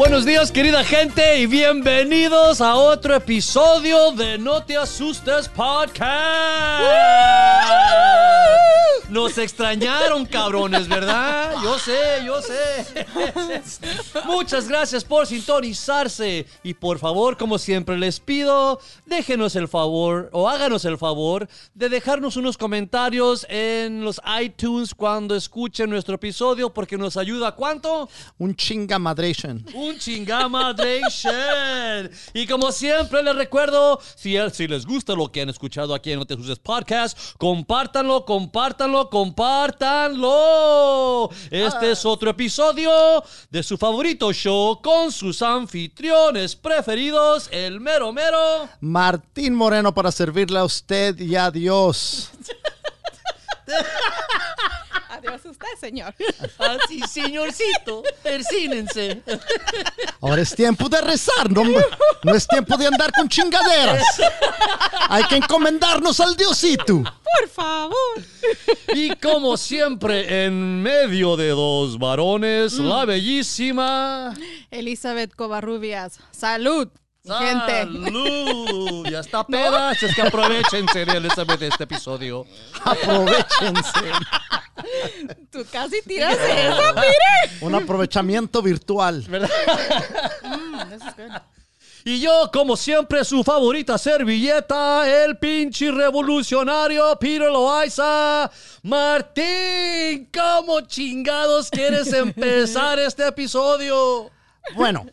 Buenos días, querida gente, y bienvenidos a otro episodio de No Te Asustes Podcast. Nos extrañaron, cabrones, ¿verdad? Yo sé, yo sé. Muchas gracias por sintonizarse. Y por favor, como siempre les pido, déjenos el favor o háganos el favor de dejarnos unos comentarios en los iTunes cuando escuchen nuestro episodio porque nos ayuda ¿cuánto? Un chingamadration. Un chingamadration. Y como siempre les recuerdo, si, si les gusta lo que han escuchado aquí en No Te Podcast, compártanlo, compártanlo, compártanlo. Este es otro episodio de su favorito show con sus anfitriones preferidos, el mero mero. Martín Moreno para servirle a usted y a Dios. Adiós usted, señor. Así, señorcito, persínense. Ahora es tiempo de rezar, no, no es tiempo de andar con chingaderas. Hay que encomendarnos al Diosito. Por favor. Y como siempre, en medio de dos varones, la bellísima. Elizabeth Covarrubias. Salud, gente. ¡Salud! Ya está peda, es que aprovechense de Elizabeth de este episodio. Aprovechense. Tú casi tiras eso, mire. Un aprovechamiento virtual. Mm, this is good. Y yo, como siempre, su favorita servilleta, el pinche revolucionario Peter Loaiza. Martín, ¿cómo chingados quieres empezar este episodio? Bueno,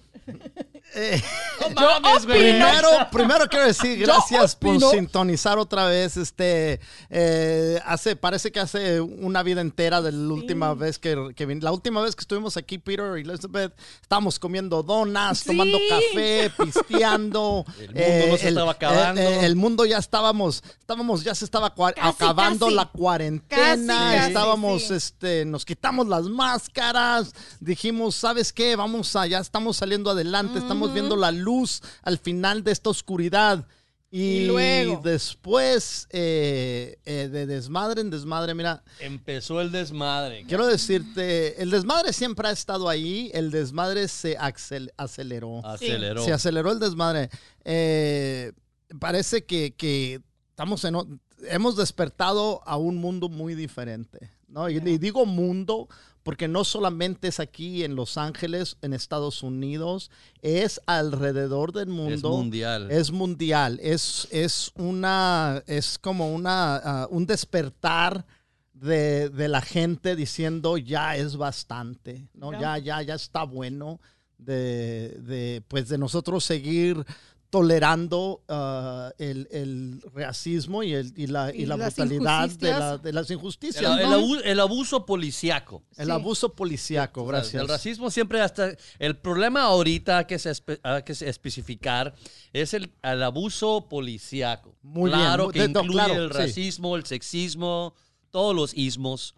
eh, No mames, güey. primero, primero quiero decir gracias por sintonizar otra vez. Este, eh, hace, parece que hace una vida entera de la última vez que, que vin- la última vez que estuvimos aquí, Peter y Elizabeth, estábamos comiendo donas, Sí. tomando café, pisteando. El mundo no se estaba acabando. El, el mundo ya estábamos, estábamos, ya se estaba Casi, acabando casi. la cuarentena. Casi, estábamos, sí. este, nos quitamos las máscaras, dijimos, ¿sabes qué? Vamos a, ya estamos saliendo adelante, estamos viendo la luz al final de esta oscuridad. Y, Y luego. después, eh, eh, de desmadre en desmadre, mira, Empezó el desmadre. quiero decirte, el desmadre siempre ha estado ahí, el desmadre se accel- aceleró. Aceleró. Se aceleró el desmadre. Eh, parece que, que estamos en, hemos despertado a un mundo muy diferente. ¿no? Y, y digo mundo porque no solamente es aquí en Los Ángeles, en Estados Unidos, es alrededor del mundo. Es mundial. Es mundial. Es, es una, es como una, ah, un despertar de, de la gente diciendo ya es bastante, ¿no? Ya. Ya, ya, ya está bueno de, de, pues de nosotros seguir tolerando ah, el, el racismo y, el, y la, y Y la brutalidad de, la- de las injusticias. El, el ¿no? abu- el abuso policiaco. El Sí. abuso policíaco, O sea, gracias. El racismo siempre hasta... El problema ahorita que se, espe- hay que se especificar es el, el abuso policiaco. Muy bien, claro que de- no, incluye claro, el sí. racismo, el sexismo, todos los ismos.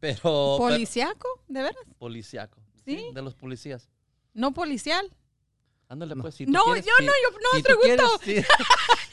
Pero... ¿Policiaco? ¿De veras? policiaco. Sí. De los policías. No policial. Ándale, pues. si tú No, quieres, yo si- no, yo no si tú pregunto. quieres, sí.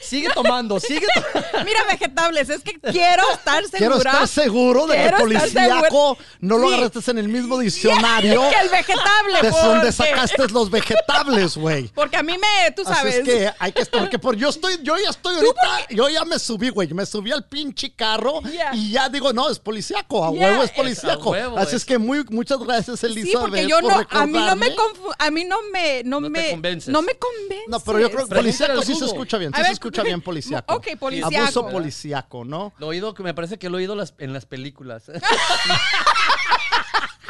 sigue tomando, sigue tomando. Mira, vegetales, es que quiero estar segura. Quiero estar seguro de que Quiero estar policíaco no lo Sí. agarraste en el mismo diccionario que el vegetable, de donde sacaste los vegetables, güey. Porque a mí me, tú Así sabes. es que hay que estar, porque por, yo estoy, yo ya estoy ahorita, yo ya me subí, güey, me subí al pinche carro y ya digo, no, es policíaco, a huevo es es a policíaco. huevo, Así es- es que muy, muchas gracias, Sí, Elizabeth, porque yo por no, a mí no me recordarme. confu- a mí no me, no, No te me, convences. no me convence. No, pero yo creo que policíaco sí se escucha bien, sí ver, se escucha bien policíaco. ok, policíaco. Abuso ¿verdad? policíaco, ¿no? Lo oído, que me parece que lo he oído las- en las películas.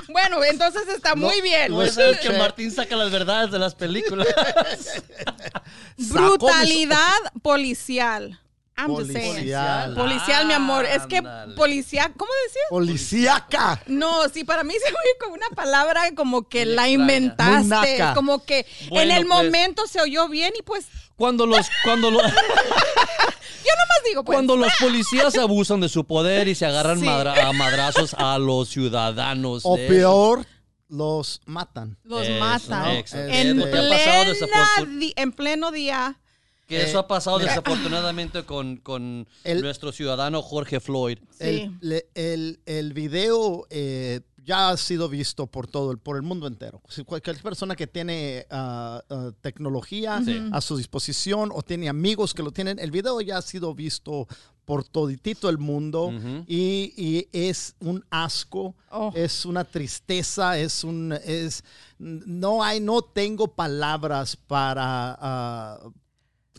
Bueno, entonces está muy bien. No es el que. Martín saca las verdades de las películas. Brutalidad policial. I'm just saying. Policial. Policial, mi amor. Es que policía, ¿cómo decías? Policíaca. No, sí, para mí se oye como una palabra como que la inventaste. naca. Como que Bueno, en el pues. momento se oyó bien y pues Cuando los, cuando lo- yo nomás digo, pues. cuando los policías abusan de su poder y se agarran Sí. madra- a madrazos a los ciudadanos. O de- peor, los matan. los Eso, matan. En, plena di- en pleno día. Que eso ha pasado mira. desafortunadamente con, con El- nuestro ciudadano Jorge Floyd. Sí. El, le- el, el video, eh, ya ha sido visto por todo el, por el mundo entero. Si cualquier persona que tiene ah, ah, tecnología Sí. a su disposición o tiene amigos que lo tienen, el video ya ha sido visto por toditito el mundo Ujú. y, y es un asco, Oh. es una tristeza, es un, es, no hay, no tengo palabras para ah,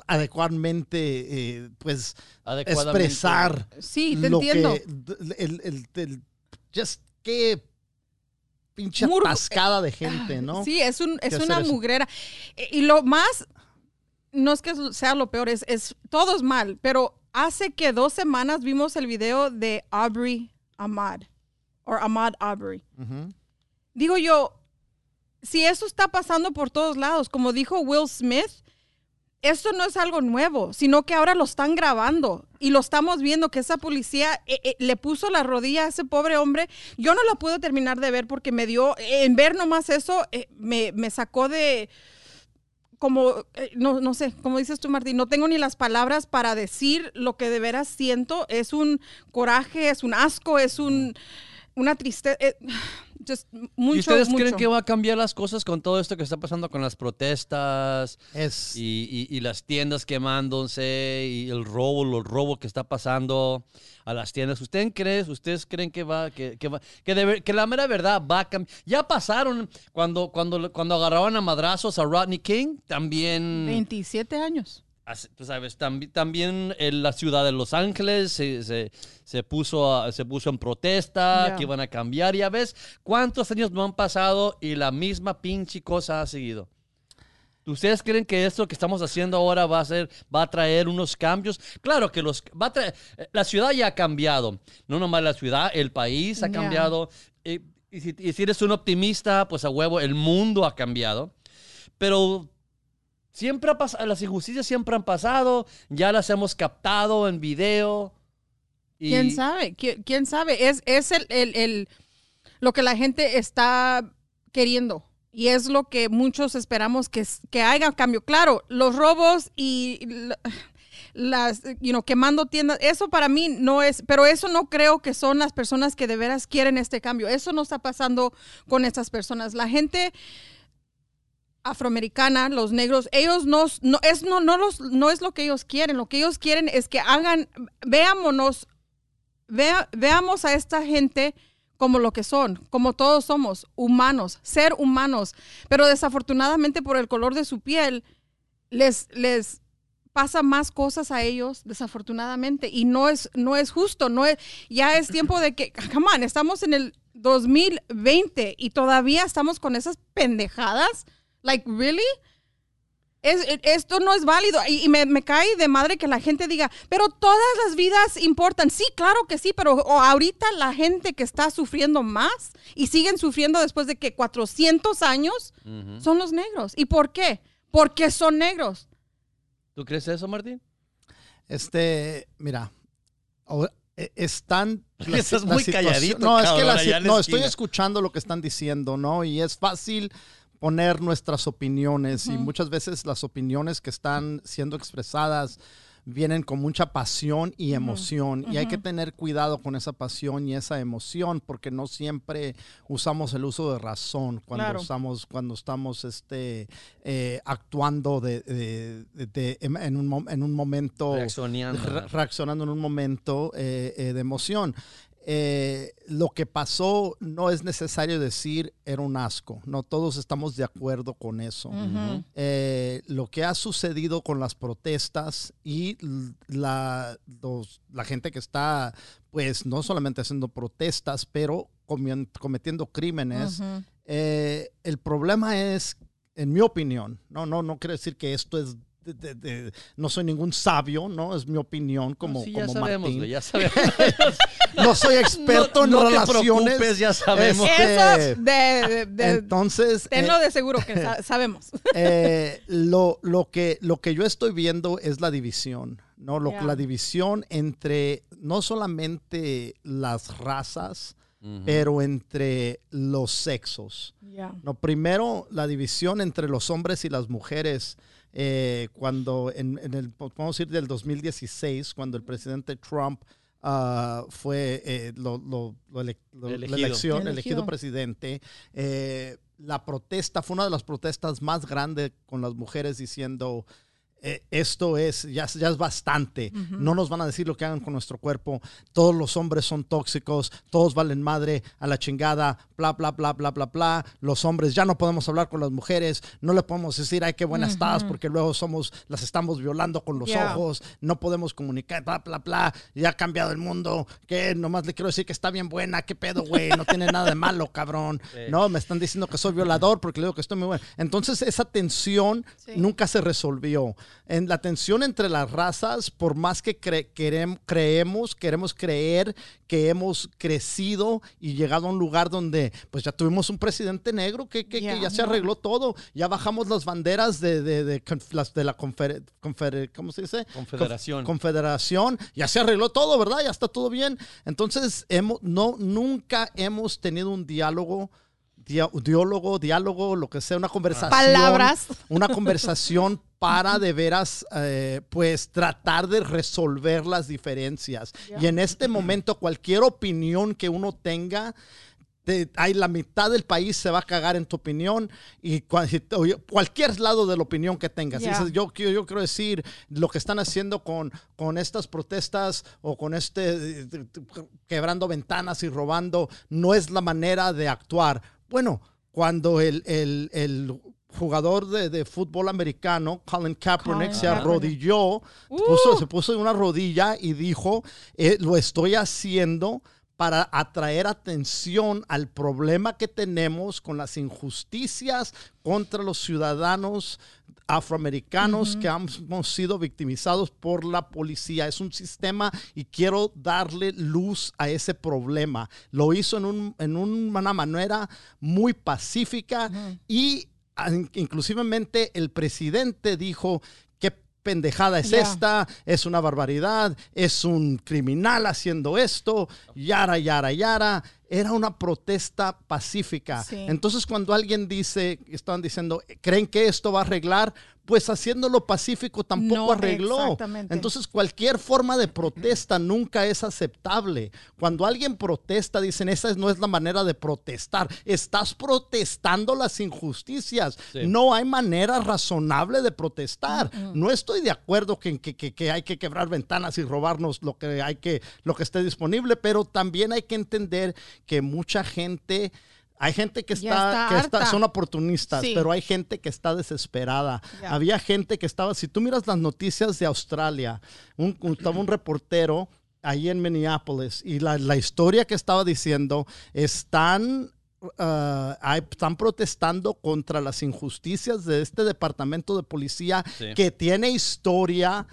adecuadamente, eh, pues, Adecuadamente. expresar Sí, te lo entiendo. que el, el- el- just qué pinche Mur- atascada de gente, ¿no? Sí, es, un, es una mugrera. E- Y lo más, no es que sea lo peor, es, es todo es mal, pero hace que dos semanas vimos el video de Aubrey Ahmad, o Ahmad Aubrey. Digo yo, si eso está pasando por todos lados, como dijo Will Smith, esto no es algo nuevo, sino que ahora lo están grabando y lo estamos viendo que esa policía eh, eh, le puso la rodilla a ese pobre hombre. Yo no la puedo terminar de ver porque me dio, en ver nomás eso, eh, me, me sacó de, como, eh, no, no sé, como dices tú, Martín, no tengo ni las palabras para decir lo que de veras siento. Es un coraje, es un asco, es un, una tristeza. Just mucho, ¿Y ustedes creen que va a cambiar las cosas con todo esto que está pasando con las protestas Es, y, y- y las tiendas quemándose y el robo, el robo que está pasando a las tiendas? ¿Ustedes creen, ustedes creen que va, que, que va, que, de ver- que la mera verdad va a cambiar? Ya pasaron cuando, cuando, cuando agarraban a madrazos a Rodney King, también 27 años. Tú sabes, tambi- también en la ciudad de Los Ángeles se, se- se puso, a- se puso en protesta, que iban a cambiar. Ya ves cuántos años no han pasado y la misma pinche cosa ha seguido. ¿Ustedes creen que esto que estamos haciendo ahora va a ser, va a traer unos cambios? Claro que los va a traer, eh, la ciudad ya ha cambiado. No nomás la ciudad, el país ha cambiado. Y, y si, y si eres un optimista, pues a huevo, el mundo ha cambiado. Pero Siempre ha pasado, las injusticias siempre han pasado, ya las hemos captado en video. ¿Quién sabe? ¿Qui- ¿Quién sabe? Es, es el, el- lo que la gente está queriendo. Y es lo que muchos esperamos que, que haya cambio. Claro, los robos y la- las, you know, quemando tiendas, eso para mí no es, pero eso no creo que son las personas que de veras quieren este cambio. Eso no está pasando con estas personas. La gente afroamericana, los negros, ellos no, es no, no los no es lo que ellos quieren, lo que ellos quieren es que hagan veámonos vea- veamos a esta gente como lo que son, como todos somos, humanos, ser humanos, pero desafortunadamente por el color de su piel les les pasa más cosas a ellos desafortunadamente. Y no es no es justo, no es ya es tiempo de que come on, estamos en el 2020 y todavía estamos con esas pendejadas. Like, really? Es- e- esto no es válido. Y, y me, me cae de madre que la gente diga, pero todas las vidas importan. Sí, claro que sí, pero o ahorita la gente que está sufriendo más y siguen sufriendo después de que 400 años son los negros. ¿Y por qué? Porque son negros. ¿Tú crees eso, Martín? Este, mira, eh, están... la Estás la muy calladito, No, es que la, no, estoy escuchando lo que están diciendo, ¿no? Y es fácil poner nuestras opiniones y muchas veces las opiniones que están siendo expresadas vienen con mucha pasión y emoción y hay que tener cuidado con esa pasión y esa emoción porque no siempre usamos el uso de razón cuando Claro. estamos cuando estamos este eh, actuando de, de- de- de- en, un, en un momento Reaccionando. re- reaccionando en un momento eh, eh, de emoción. Eh, lo que pasó no es necesario decir era un asco. No todos estamos de acuerdo con eso. Ujú. Eh, lo que ha sucedido con las protestas y la, los- la gente que está, pues, no solamente haciendo protestas, pero cometiendo crímenes. Ujú. Eh, el problema es, en mi opinión, no, no, no quiero decir que esto es, de- de- de- no soy ningún sabio, no, es mi opinión como, sí, ya como sabemos, Martín. güey, ya sabemos. No soy experto No- no en te relaciones. preocupes, ya sabemos. Este, Eso de, de- de- entonces, tenlo eh, de seguro que sa- sabemos. eh, lo, lo, que, lo que yo estoy viendo es la división, ¿no? Lo. La división entre no solamente las razas, pero entre los sexos. Ya. No, primero la división entre los hombres y las mujeres. Eh, cuando en, en el, podemos decir del 2016, cuando el presidente Trump ah, fue eh, lo, lo- lo ele- lo- la Elegido. elección, Elegido. elegido presidente, eh, la protesta fue una de las protestas más grandes con las mujeres diciendo eh, esto es ya, ya es bastante. No nos van a decir lo que hagan con nuestro cuerpo. Todos los hombres son tóxicos, todos valen madre a la chingada, bla, bla, bla, bla, bla, bla. Los hombres ya no podemos hablar con las mujeres, no le podemos decir, ay, qué buena estás, porque luego somos, las estamos violando con los Yeah. ojos, no podemos comunicar, bla, bla, bla. Ya ha cambiado el mundo, que nomás le quiero decir que está bien buena, qué pedo, güey, no tiene nada de malo, cabrón. No, me están diciendo que soy violador porque le digo que estoy muy bueno. Entonces, esa tensión Sí. nunca se resolvió. En la tensión entre las razas, por más que cre- querem- creemos, queremos creer que hemos crecido y llegado a un lugar donde pues ya tuvimos un presidente negro que, que- que Ya, se arregló todo. Ya bajamos las banderas de, de, de de la confer- confer- ¿cómo se dice? Confederación. Conf- confederación. Ya se arregló todo, ¿verdad? Ya está todo bien. Entonces, hemos, no, nunca hemos tenido un diálogo diálogo, diálogo, lo que sea, una conversación. Palabras. Una conversación para de veras, eh, pues tratar de resolver las diferencias. Y en este momento, cualquier opinión que uno tenga, te- hay la mitad del país se va a cagar en tu opinión y yo- cualquier lado de la opinión que tengas. Dices, yo, quiero- yo quiero decir, lo que están haciendo con, con estas protestas o con este eh, quebrando ventanas y robando, no es la manera de actuar. Bueno, cuando el, el- el jugador de, de fútbol americano, Colin Kaepernick, Colin se arrodilló, puso- se puso en una rodilla y dijo, eh, lo estoy haciendo para atraer atención al problema que tenemos con las injusticias contra los ciudadanos afroamericanos que han- hemos sido victimizados por la policía. Es un sistema y quiero darle luz a ese problema. Lo hizo en, un- en una manera muy pacífica y ah, inclusivemente el presidente dijo pendejada es esta, es una barbaridad, es un criminal haciendo esto, yara, yara, yara. Era una protesta pacífica. Sí. Entonces, cuando alguien dice, estaban diciendo, ¿creen que esto va a arreglar? Pues haciéndolo pacífico tampoco No, arregló. exactamente. Entonces, cualquier forma de protesta nunca es aceptable. Cuando alguien protesta, dicen, esa no es la manera de protestar. Estás protestando las injusticias. Sí. No hay manera razonable de protestar. No estoy de acuerdo que, que- que- que hay que quebrar ventanas y robarnos lo que, hay que, lo que esté disponible, pero también hay que entender que mucha gente... Hay gente que está, está que está- son oportunistas, Sí. pero hay gente que está desesperada. Ya. Había gente que estaba, si tú miras las noticias de Australia, un, estaba un reportero ahí en Minneapolis y la, la historia que estaba diciendo, están, hay- están protestando contra las injusticias de este departamento de policía Sí. que tiene historia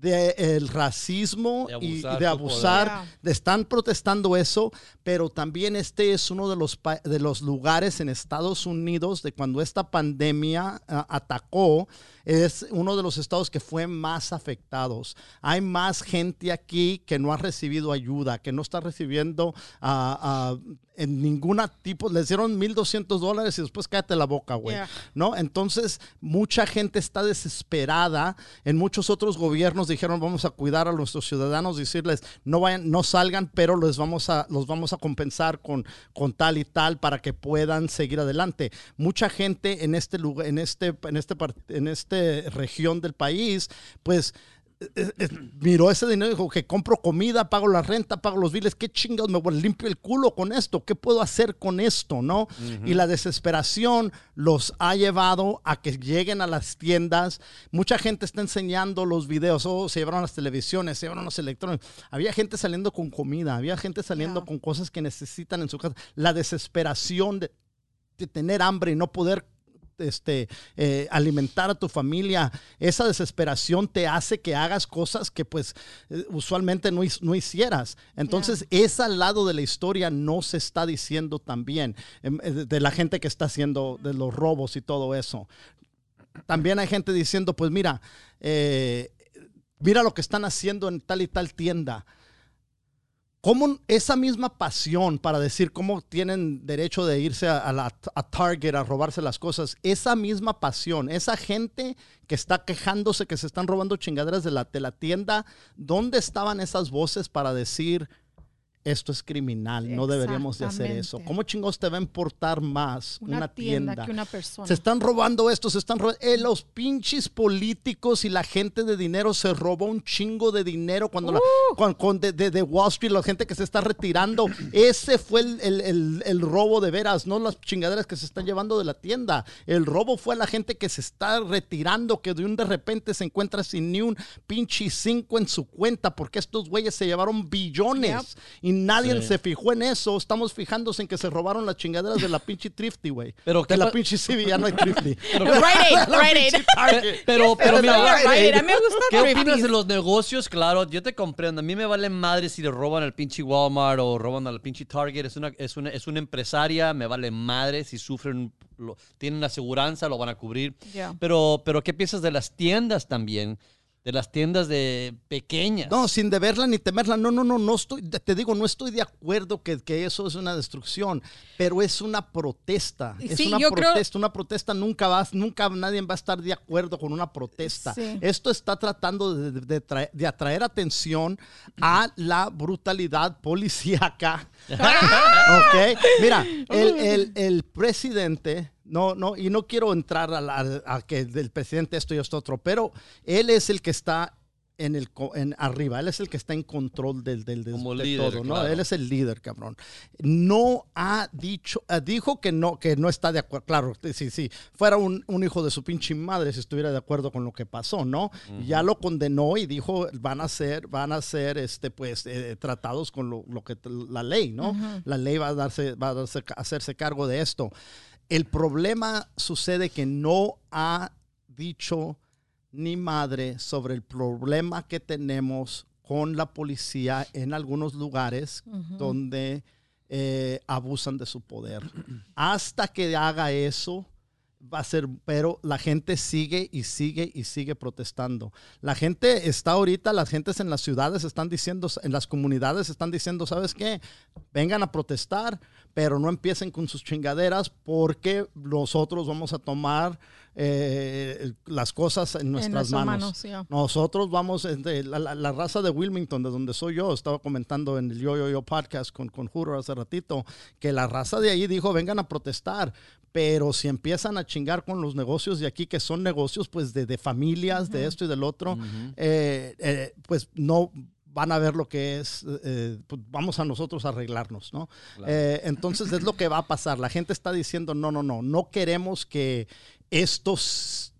del racismo De y de abusar de- están protestando eso, pero también este es uno de los, de los lugares en Estados Unidos de cuando esta pandemia ah, atacó, es uno de los estados que fue más afectados. Hay más gente aquí que no ha recibido ayuda, que no está recibiendo ah, ah, en ninguna tipo, les dieron 1.200 dólares y después cállate la boca, güey. Yeah. ¿no? Entonces, mucha gente está desesperada. En muchos otros gobiernos dijeron, vamos a cuidar a nuestros ciudadanos, decirles, no vayan, no salgan, pero les vamos a, los vamos a compensar con, con tal y tal para que puedan seguir adelante. Mucha gente en este lugar, en este, en este, en este región del país, pues eh, eh, miró ese dinero y dijo que compro comida, pago la renta, pago los biles, qué chingados, me voy- limpio el culo con esto, qué puedo hacer con esto, ¿no? Y la desesperación los ha llevado a que lleguen a las tiendas. Mucha gente está enseñando los videos, oh, se llevaron las televisiones, se llevaron los electrónicos. Había gente saliendo con comida, había gente saliendo Yeah. con cosas que necesitan en su casa. La desesperación de, de tener hambre y no poder este, eh, alimentar a tu familia, esa desesperación te hace que hagas cosas que pues eh, usualmente no, no hicieras. Entonces, ese lado de la historia no se está diciendo también de, de la gente que está haciendo de los robos y todo eso. También hay gente diciendo, pues mira, eh, mira lo que están haciendo en tal y tal tienda cómo esa misma pasión para decir cómo tienen derecho de irse a, la, Target a robarse las cosas, esa misma pasión, esa gente que está quejándose que se están robando chingaderas de la tienda, ¿dónde estaban esas voces para decir esto es criminal, no deberíamos de hacer eso? ¿Cómo chingados te va a importar más Una, una, tienda, tienda? que una persona. Se están robando esto, se están robando. los pinches políticos y la gente de dinero se robó un chingo de dinero cuando la, Uh. con, con de, de- de Wall Street, la gente que se está retirando. Ese fue el, el- el- el robo de veras, no las chingaderas que se están llevando de la tienda. El robo fue la gente que se está retirando, que de un de repente se encuentra sin ni un pinche cinco en su cuenta, porque estos güeyes se llevaron billones y nadie Sí. se fijó en eso. Estamos fijándose en que se robaron las chingaderas de la pinche Thrifty, güey. Pero ¿qué de la pinche CB, ya no hay Thrifty. Pero, pero Pero mira, no, Rite Aid, a mí me gusta ¿Qué opinas Thrifties. de los negocios? Claro, yo te comprendo. A mí me vale madre si le roban al pinche Walmart o roban al pinche Target. Es una, es una, es una empresaria, me vale madre si sufren, lo- tienen aseguranza, lo van a cubrir. Pero, pero ¿qué piensas de las tiendas también? De las tiendas de pequeñas. No, sin deberla ni temerla. No, no, no, no estoy, te digo, no estoy de acuerdo que, que eso es una destrucción, pero es una protesta. Es Sí, una yo creo- protesta. Una protesta nunca va, nunca nadie va a estar de acuerdo con una protesta. Sí. Esto está tratando de, de- de traer- de atraer atención a la brutalidad policíaca. ok, mira, el, el- el presidente, no, no, y no quiero entrar a, la- a que del presidente esto y esto otro, pero él es el que está en el co- en arriba, él es el que está en control del, del, del- Como de líder, todo, ¿no? claro. Él es el líder, cabrón. No ha dicho, eh, dijo que no, que no está de acuerdo. Claro, sí, sí, fuera un, un hijo de su pinche madre si estuviera de acuerdo con lo que pasó, ¿no? Ya lo condenó y dijo van a ser, van a ser, este, pues, eh, tratados con lo, lo que la ley, ¿no? La ley va a darse, va a darse- a hacerse cargo de esto. El problema sucede que no ha dicho ni madre sobre el problema que tenemos con la policía en algunos lugares donde eh, abusan de su poder. Hasta que haga eso, va a ser, pero la gente sigue y sigue y sigue protestando. La gente está ahorita, las gentes en las ciudades están diciendo, en las comunidades están diciendo, ¿sabes qué? Vengan a protestar, pero no empiecen con sus chingaderas porque nosotros vamos a tomar eh, las cosas en nuestras manos. manos, ya. Nosotros vamos, este, la, la- la raza de Wilmington, de donde soy yo, estaba comentando en el Yo Yo Yo podcast con, con Juro hace ratito, que la raza de ahí dijo, vengan a protestar, pero si empiezan a chingar con los negocios de aquí, que son negocios pues de, de familias, de esto y del otro, eh, eh, pues no van a ver lo que es, eh, pues vamos a nosotros a arreglarnos, ¿no? Eh, entonces es lo que va a pasar. La gente está diciendo, no, no, no, no queremos que esto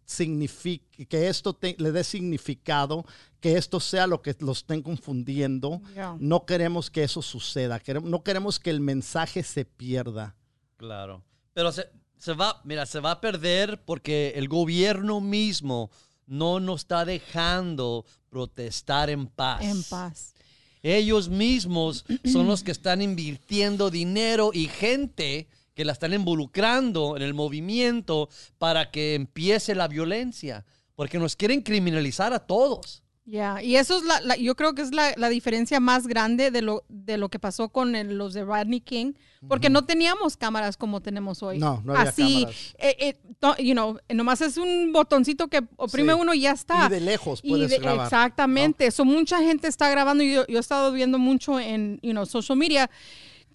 signifique, que esto te- le dé significado, que esto sea lo que los estén confundiendo. No queremos que eso suceda, queremos- no queremos que el mensaje se pierda. Claro. Pero se, se va, mira, se va a perder porque el gobierno mismo no nos está dejando protestar en paz. En paz. Ellos mismos son los que están invirtiendo dinero y gente que la están involucrando en el movimiento para que empiece la violencia, porque nos quieren criminalizar a todos. Ya, y eso es la, la- yo creo que es la, la diferencia más grande de lo, de lo que pasó con el- los de Rodney King, porque no teníamos cámaras como tenemos hoy. No, no había Así, cámaras. eh, eh, to- you know, nomás es un botoncito que oprime Sí. uno y ya está. Y de lejos Y puedes de- grabar. Exactamente. Eso mucha gente está grabando y yo, yo he estado viendo mucho en you know, social media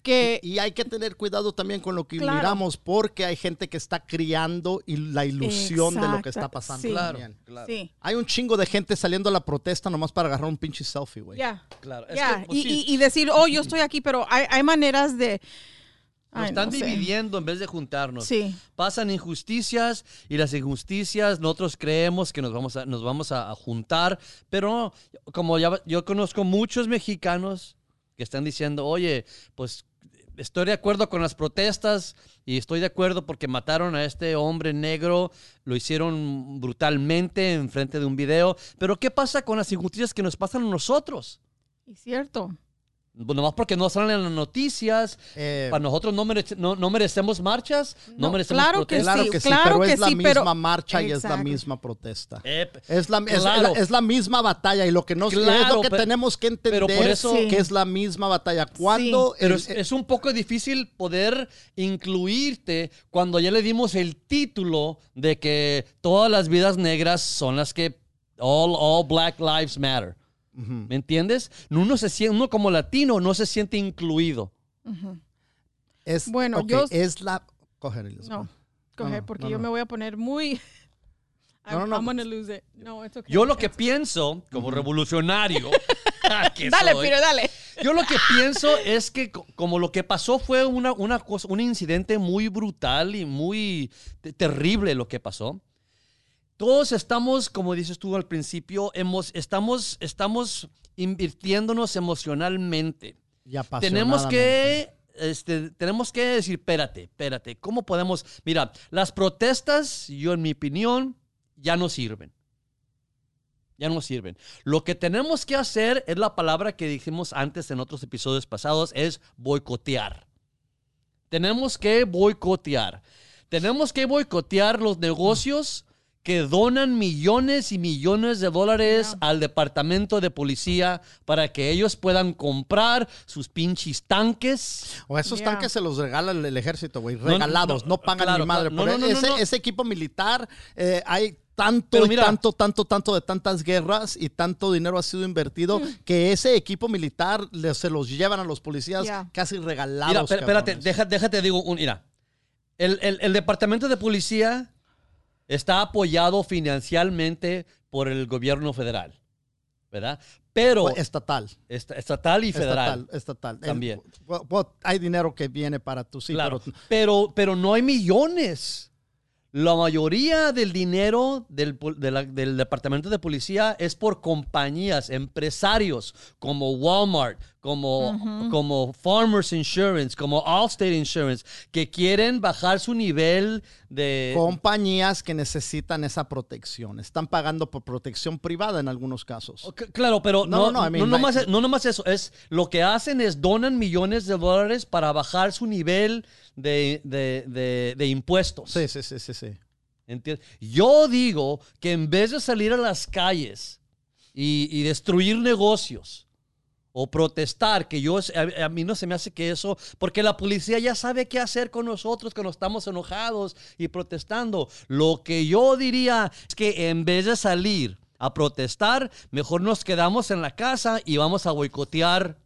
que Y hay que tener cuidado también con lo que Claro. miramos, porque hay gente que está criando y la ilusión de lo que está Exacto, pasando. sí. también. sí, Hay un chingo de gente saliendo a la protesta nomás para agarrar un pinche selfie, güey. ya, Claro. Es ya. que, pues, y, sí, y- y decir, oh, yo estoy aquí, pero hay, hay maneras de... nos Ay, están no sé. dividiendo en vez de juntarnos. Sí. Pasan injusticias y las injusticias nosotros creemos que nos vamos a, nos vamos a, a juntar, pero no, como ya, yo conozco muchos mexicanos que están diciendo, oye, pues estoy de acuerdo con las protestas y estoy de acuerdo porque mataron a este hombre negro, lo hicieron brutalmente en frente de un video, pero ¿qué pasa con las injusticias que nos pasan a nosotros? Y cierto. Nomás porque no salen en las noticias. Eh, para nosotros no, merece- no, no merecemos marchas, no, No, merecemos claro que protestas. Claro sí, que sí, claro pero que es la sí, misma pero- marcha y es la misma protesta. Eh, Es la, es- Claro. es la misma batalla y lo que, nos, Claro, es lo que pero- tenemos que entender pero por eso- que es la misma batalla. Cuando Pero el- es, es un poco difícil poder incluirte cuando ya le dimos el título de que todas las vidas negras son las que all, all black lives matter. ¿Me entiendes? Uno, se siente, uno como latino no se siente incluido. es, Bueno, yo- es la... Coge, Elizabeth. No, coge, No, no, porque no, yo no. me voy a poner muy... No, no, no. I'm gonna lose it. No, it's okay. Yo lo que pienso, como revolucionario, que Dale, soy, Peter, dale. Yo lo que pienso es que co- como lo que pasó fue una, una cosa, un incidente muy brutal y muy te- terrible lo que pasó. Todos estamos, como dices tú al principio, hemos, estamos, estamos invirtiéndonos emocionalmente. Y Tenemos que, este, tenemos que decir, espérate, espérate, ¿cómo podemos? Mira, las protestas, yo en mi opinión, ya no sirven. Ya no sirven. Lo que tenemos que hacer es la palabra que dijimos antes en otros episodios pasados, es boicotear. Tenemos que boicotear. Tenemos que boicotear los negocios que donan millones y millones de dólares Yeah. al departamento de policía para que ellos puedan comprar sus pinches tanques. O esos Yeah. tanques se los regala el, el ejército, güey. Regalados, no, no, pagan claro, ni madre. por No, no, no, ese, ese equipo militar, eh, hay tanto y tanto, tanto, tanto de tantas guerras y tanto dinero ha sido invertido Mm. que ese equipo militar le- se los llevan a los policías Yeah. casi regalados. Mira, espérate, deja- déjate, digo, un, mira. El, el- el departamento de policía está apoyado financieramente por el gobierno federal, ¿verdad? Pero O estatal. est- estatal y federal. Estatal, estatal. El- También. well, well, hay dinero que viene para tu sí, claro. pero Pero, pero no hay millones. La mayoría del dinero del, pol- de la- del departamento de policía es por compañías, empresarios como Walmart, como, como Farmers Insurance, como Allstate Insurance, que quieren bajar su nivel de... compañías que necesitan esa protección. Están pagando por protección privada en algunos casos. Claro, pero No, no, no, no, I mean, no, nomás, like- no nomás eso, es lo que hacen es donan millones de dólares para bajar su nivel de, de- de- de impuestos. Sí, sí, sí, sí, sí. ¿Entiendes? Yo digo que en vez de salir a las calles y, y destruir negocios o protestar, que yo, a, a mí no se me hace que eso, porque la policía ya sabe qué hacer con nosotros cuando estamos enojados y protestando. Lo que yo diría es que en vez de salir a protestar, mejor nos quedamos en la casa y vamos a boicotear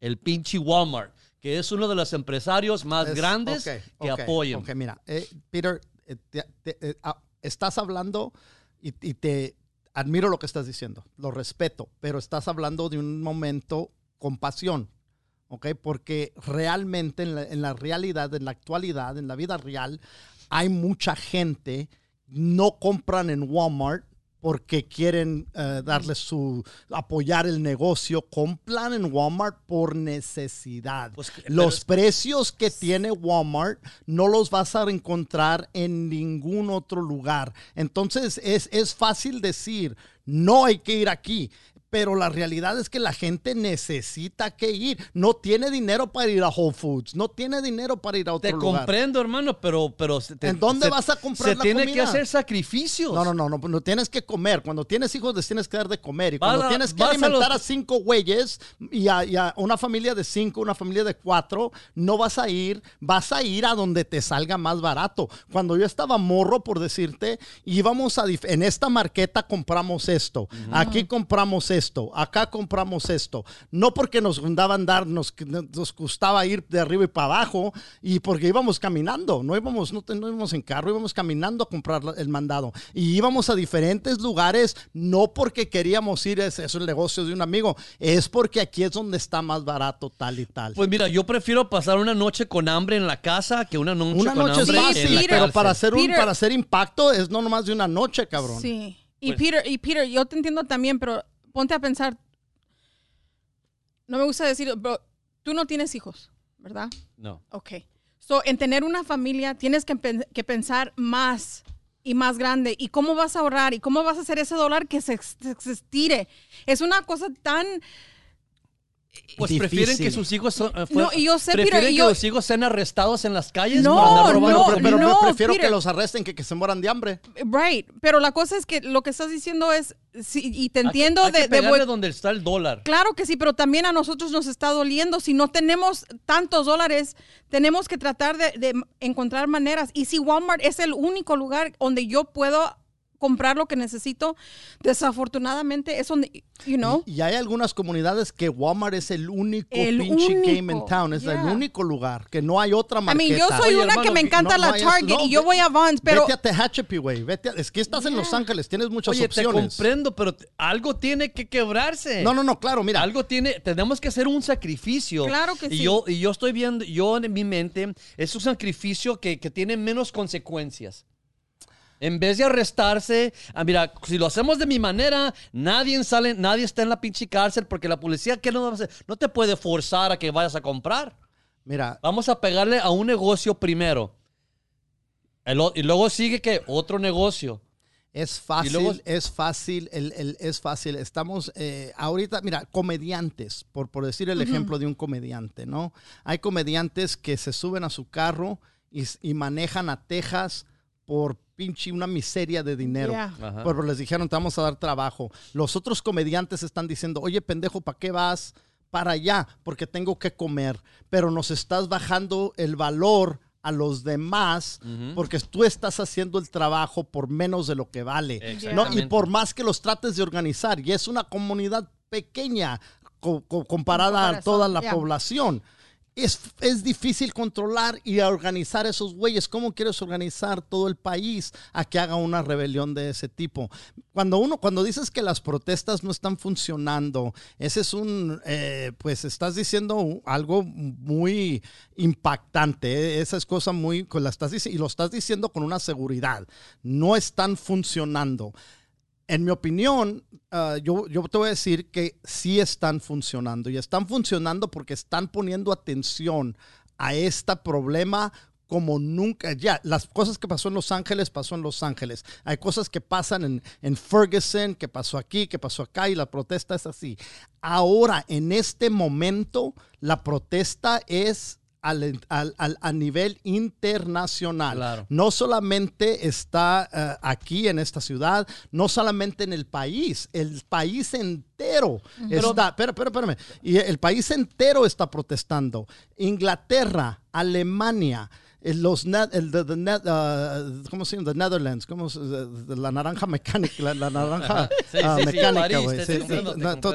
el pinche Walmart, que es uno de los empresarios más Es- grandes que ok, apoyan. Ok, mira, eh, Peter, eh, te- te- eh, ah, estás hablando y, y te admiro lo que estás diciendo, lo respeto, pero estás hablando de un momento con pasión, ¿ok? Porque realmente en la, en la realidad, en la actualidad, en la vida real, hay mucha gente, no compran en Walmart porque quieren eh, darle su apoyar el negocio, compran en Walmart por necesidad. Pues, Los es- precios que tiene Walmart no los vas a encontrar en ningún otro lugar. Entonces es, es fácil decir, no hay que ir aquí. Pero la realidad es que la gente necesita que ir. No tiene dinero para ir a Whole Foods. No tiene dinero para ir a otro Te lugar. comprendo, hermano, pero... pero te- ¿En dónde se- vas a comprar Se la tiene que comida? hacer sacrificios. No, no, no, no, no tienes que comer. Cuando tienes hijos les tienes que dar de comer. Y cuando a- tienes que a alimentar a, cinco güeyes y a, y a una familia de cinco, una familia de cuatro, no vas a ir, vas a ir a donde te salga más barato. Cuando yo estaba morro, por decirte, íbamos a, en esta marqueta compramos esto, aquí compramos esto, acá compramos esto. No porque nos daban dar, nos, nos gustaba ir de arriba y para abajo y porque íbamos caminando, no íbamos, no, no íbamos en carro, íbamos caminando a comprar el mandado. Y íbamos a diferentes lugares, no porque queríamos ir, es, es el negocio de un amigo, es porque aquí es donde está más barato tal y tal. Pues mira, yo prefiero pasar una noche con hambre en la casa que una noche una con noche es hambre fácil, en la Peter. pero cárcel. para hacer, un, Peter. para hacer impacto es no nomás de una noche, cabrón. Sí. Y Pues- Peter, y Peter, yo te entiendo también, pero ponte a pensar. No me gusta decir, pero tú no tienes hijos, ¿verdad? No. Ok. So, en tener una familia tienes que, pen- que pensar más y más grande. ¿Y cómo vas a ahorrar? ¿Y cómo vas a hacer ese dólar que se, ex- se estire? Es una cosa tan Pues Difícil. prefieren que sus hijos son, eh, fue- No, y yo sé, pero prefieren que yo- los hijos sean arrestados en las calles No, por andar robando no, pero, pero no, prefiero Peter. que los arresten que que se mueran de hambre. Right, pero la cosa es que lo que estás diciendo es, sí, y te que- entiendo hay que de, buen- donde está el dólar. Claro que sí, pero también a nosotros nos está doliendo. Si no tenemos tantos dólares, tenemos que tratar de, de encontrar maneras. Y si Walmart es el único lugar donde yo puedo comprar lo que necesito, desafortunadamente es donde, you know, Y, y hay algunas comunidades que Walmart es el único El pinche game in único, town. Es el yeah. único lugar, que no hay otra I marqueta. mean, yo soy Oye, una que hermano, me encanta No, la Target no, y yo ve- voy a Vons, pero Vete a Tehachapi, güey. Vete a- es que estás en Los Yeah. Ángeles, tienes muchas Oye, te opciones. comprendo, pero te- algo tiene que quebrarse. No, no, no, claro, mira. Algo tiene, tenemos que hacer un sacrificio. Claro que y sí. Yo, y yo estoy viendo, yo en mi mente, es un sacrificio que, que tiene menos consecuencias. En vez de arrestarse, ah, mira, si lo hacemos de mi manera, nadie sale, nadie está en la pinche cárcel porque la policía, ¿qué no va a hacer? No te puede forzar a que vayas a comprar. Mira, Vamos a pegarle a un negocio primero. El y luego sigue que otro negocio. Es fácil, luego- es fácil, el, el- es fácil. Estamos eh, ahorita, mira, comediantes, por, por decir el ejemplo de un comediante, ¿no? Hay comediantes que se suben a su carro y, y manejan a Texas por pinche una miseria de dinero. Yeah. Pero les dijeron, te vamos a dar trabajo. Los otros comediantes están diciendo, oye, pendejo, ¿para qué vas para allá? Porque tengo que comer. Pero nos estás bajando el valor a los demás porque tú estás haciendo el trabajo por menos de lo que vale. ¿no? Y por más que los trates de organizar, y es una comunidad pequeña co- co- comparada a toda la yeah. población. Es, es difícil controlar y organizar esos güeyes. ¿Cómo quieres organizar todo el país a que haga una rebelión de ese tipo? Cuando uno, cuando dices que las protestas no están funcionando, ese es un, eh, pues estás diciendo algo muy impactante. eh, Esa es cosa muy, la estás y lo estás diciendo con una seguridad. No están funcionando. En mi opinión, ah, yo, yo te voy a decir que sí están funcionando y están funcionando porque están poniendo atención a este problema como nunca. Ya, las cosas que pasó en Los Ángeles, pasó en Los Ángeles. Hay cosas que pasan en, en Ferguson, que pasó aquí, que pasó acá y la protesta es así. Ahora, en este momento, la protesta es al- al- al- a nivel internacional. Claro. No solamente está eh, aquí en esta ciudad, no solamente en el país, el país entero está, espera, espera, espérame, y el país entero está protestando. Inglaterra, Alemania, los net- uh, ¿cómo se llama? The Netherlands, ¿cómo se- la naranja mecánica, la, la naranja Sí, ah, sí, mecánica, güey. Sí,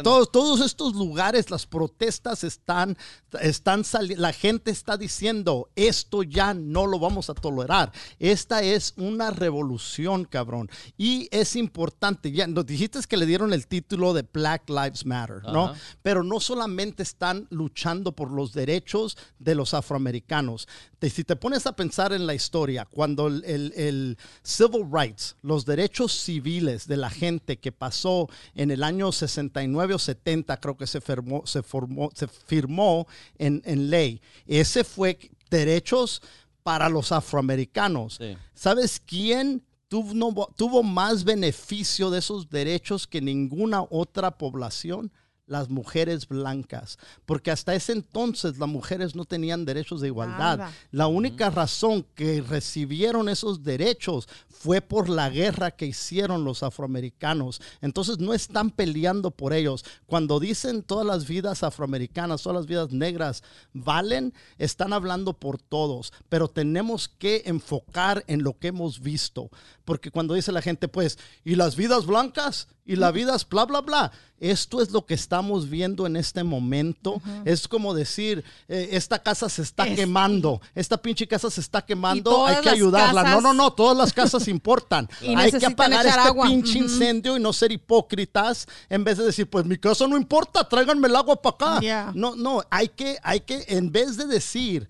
todos, todos estos lugares, las protestas están, están saliendo, la gente está diciendo, esto ya no lo vamos a tolerar. Esta es una revolución, cabrón. Y es importante, ya nos dijiste que le dieron el título de Black Lives Matter, ¿no? Pero no solamente están luchando por los derechos de los afroamericanos. Si te pones a pensar en la historia, cuando el, el- el civil rights, los derechos civiles de la gente que pasó en el año 69 o 70, creo que se firmó, se formó, se firmó en, en ley. Ese fue derechos para los afroamericanos. Sí. ¿Sabes quién tuvo más beneficio de esos derechos que ninguna otra población? Las mujeres blancas, porque hasta ese entonces las mujeres no tenían derechos de igualdad. Nada. La única razón que recibieron esos derechos fue por la guerra que hicieron los afroamericanos. Entonces no están peleando por ellos. Cuando dicen todas las vidas afroamericanas, todas las vidas negras valen, están hablando por todos. Pero tenemos que enfocar en lo que hemos visto. Porque cuando dice la gente, pues, ¿y las vidas blancas? ¿Y las vidas bla, bla, bla? Esto es lo que estamos viendo en este momento. Es como decir, eh, esta casa se está Es- quemando, esta pinche casa se está quemando, hay que ayudarla. casas- no, no, no, todas las casas importan. Y hay que apagar este agua. pinche incendio y no ser hipócritas en vez de decir, pues mi casa no importa, tráiganme el agua para acá. Yeah. No, no, hay que, hay que, en vez de decir,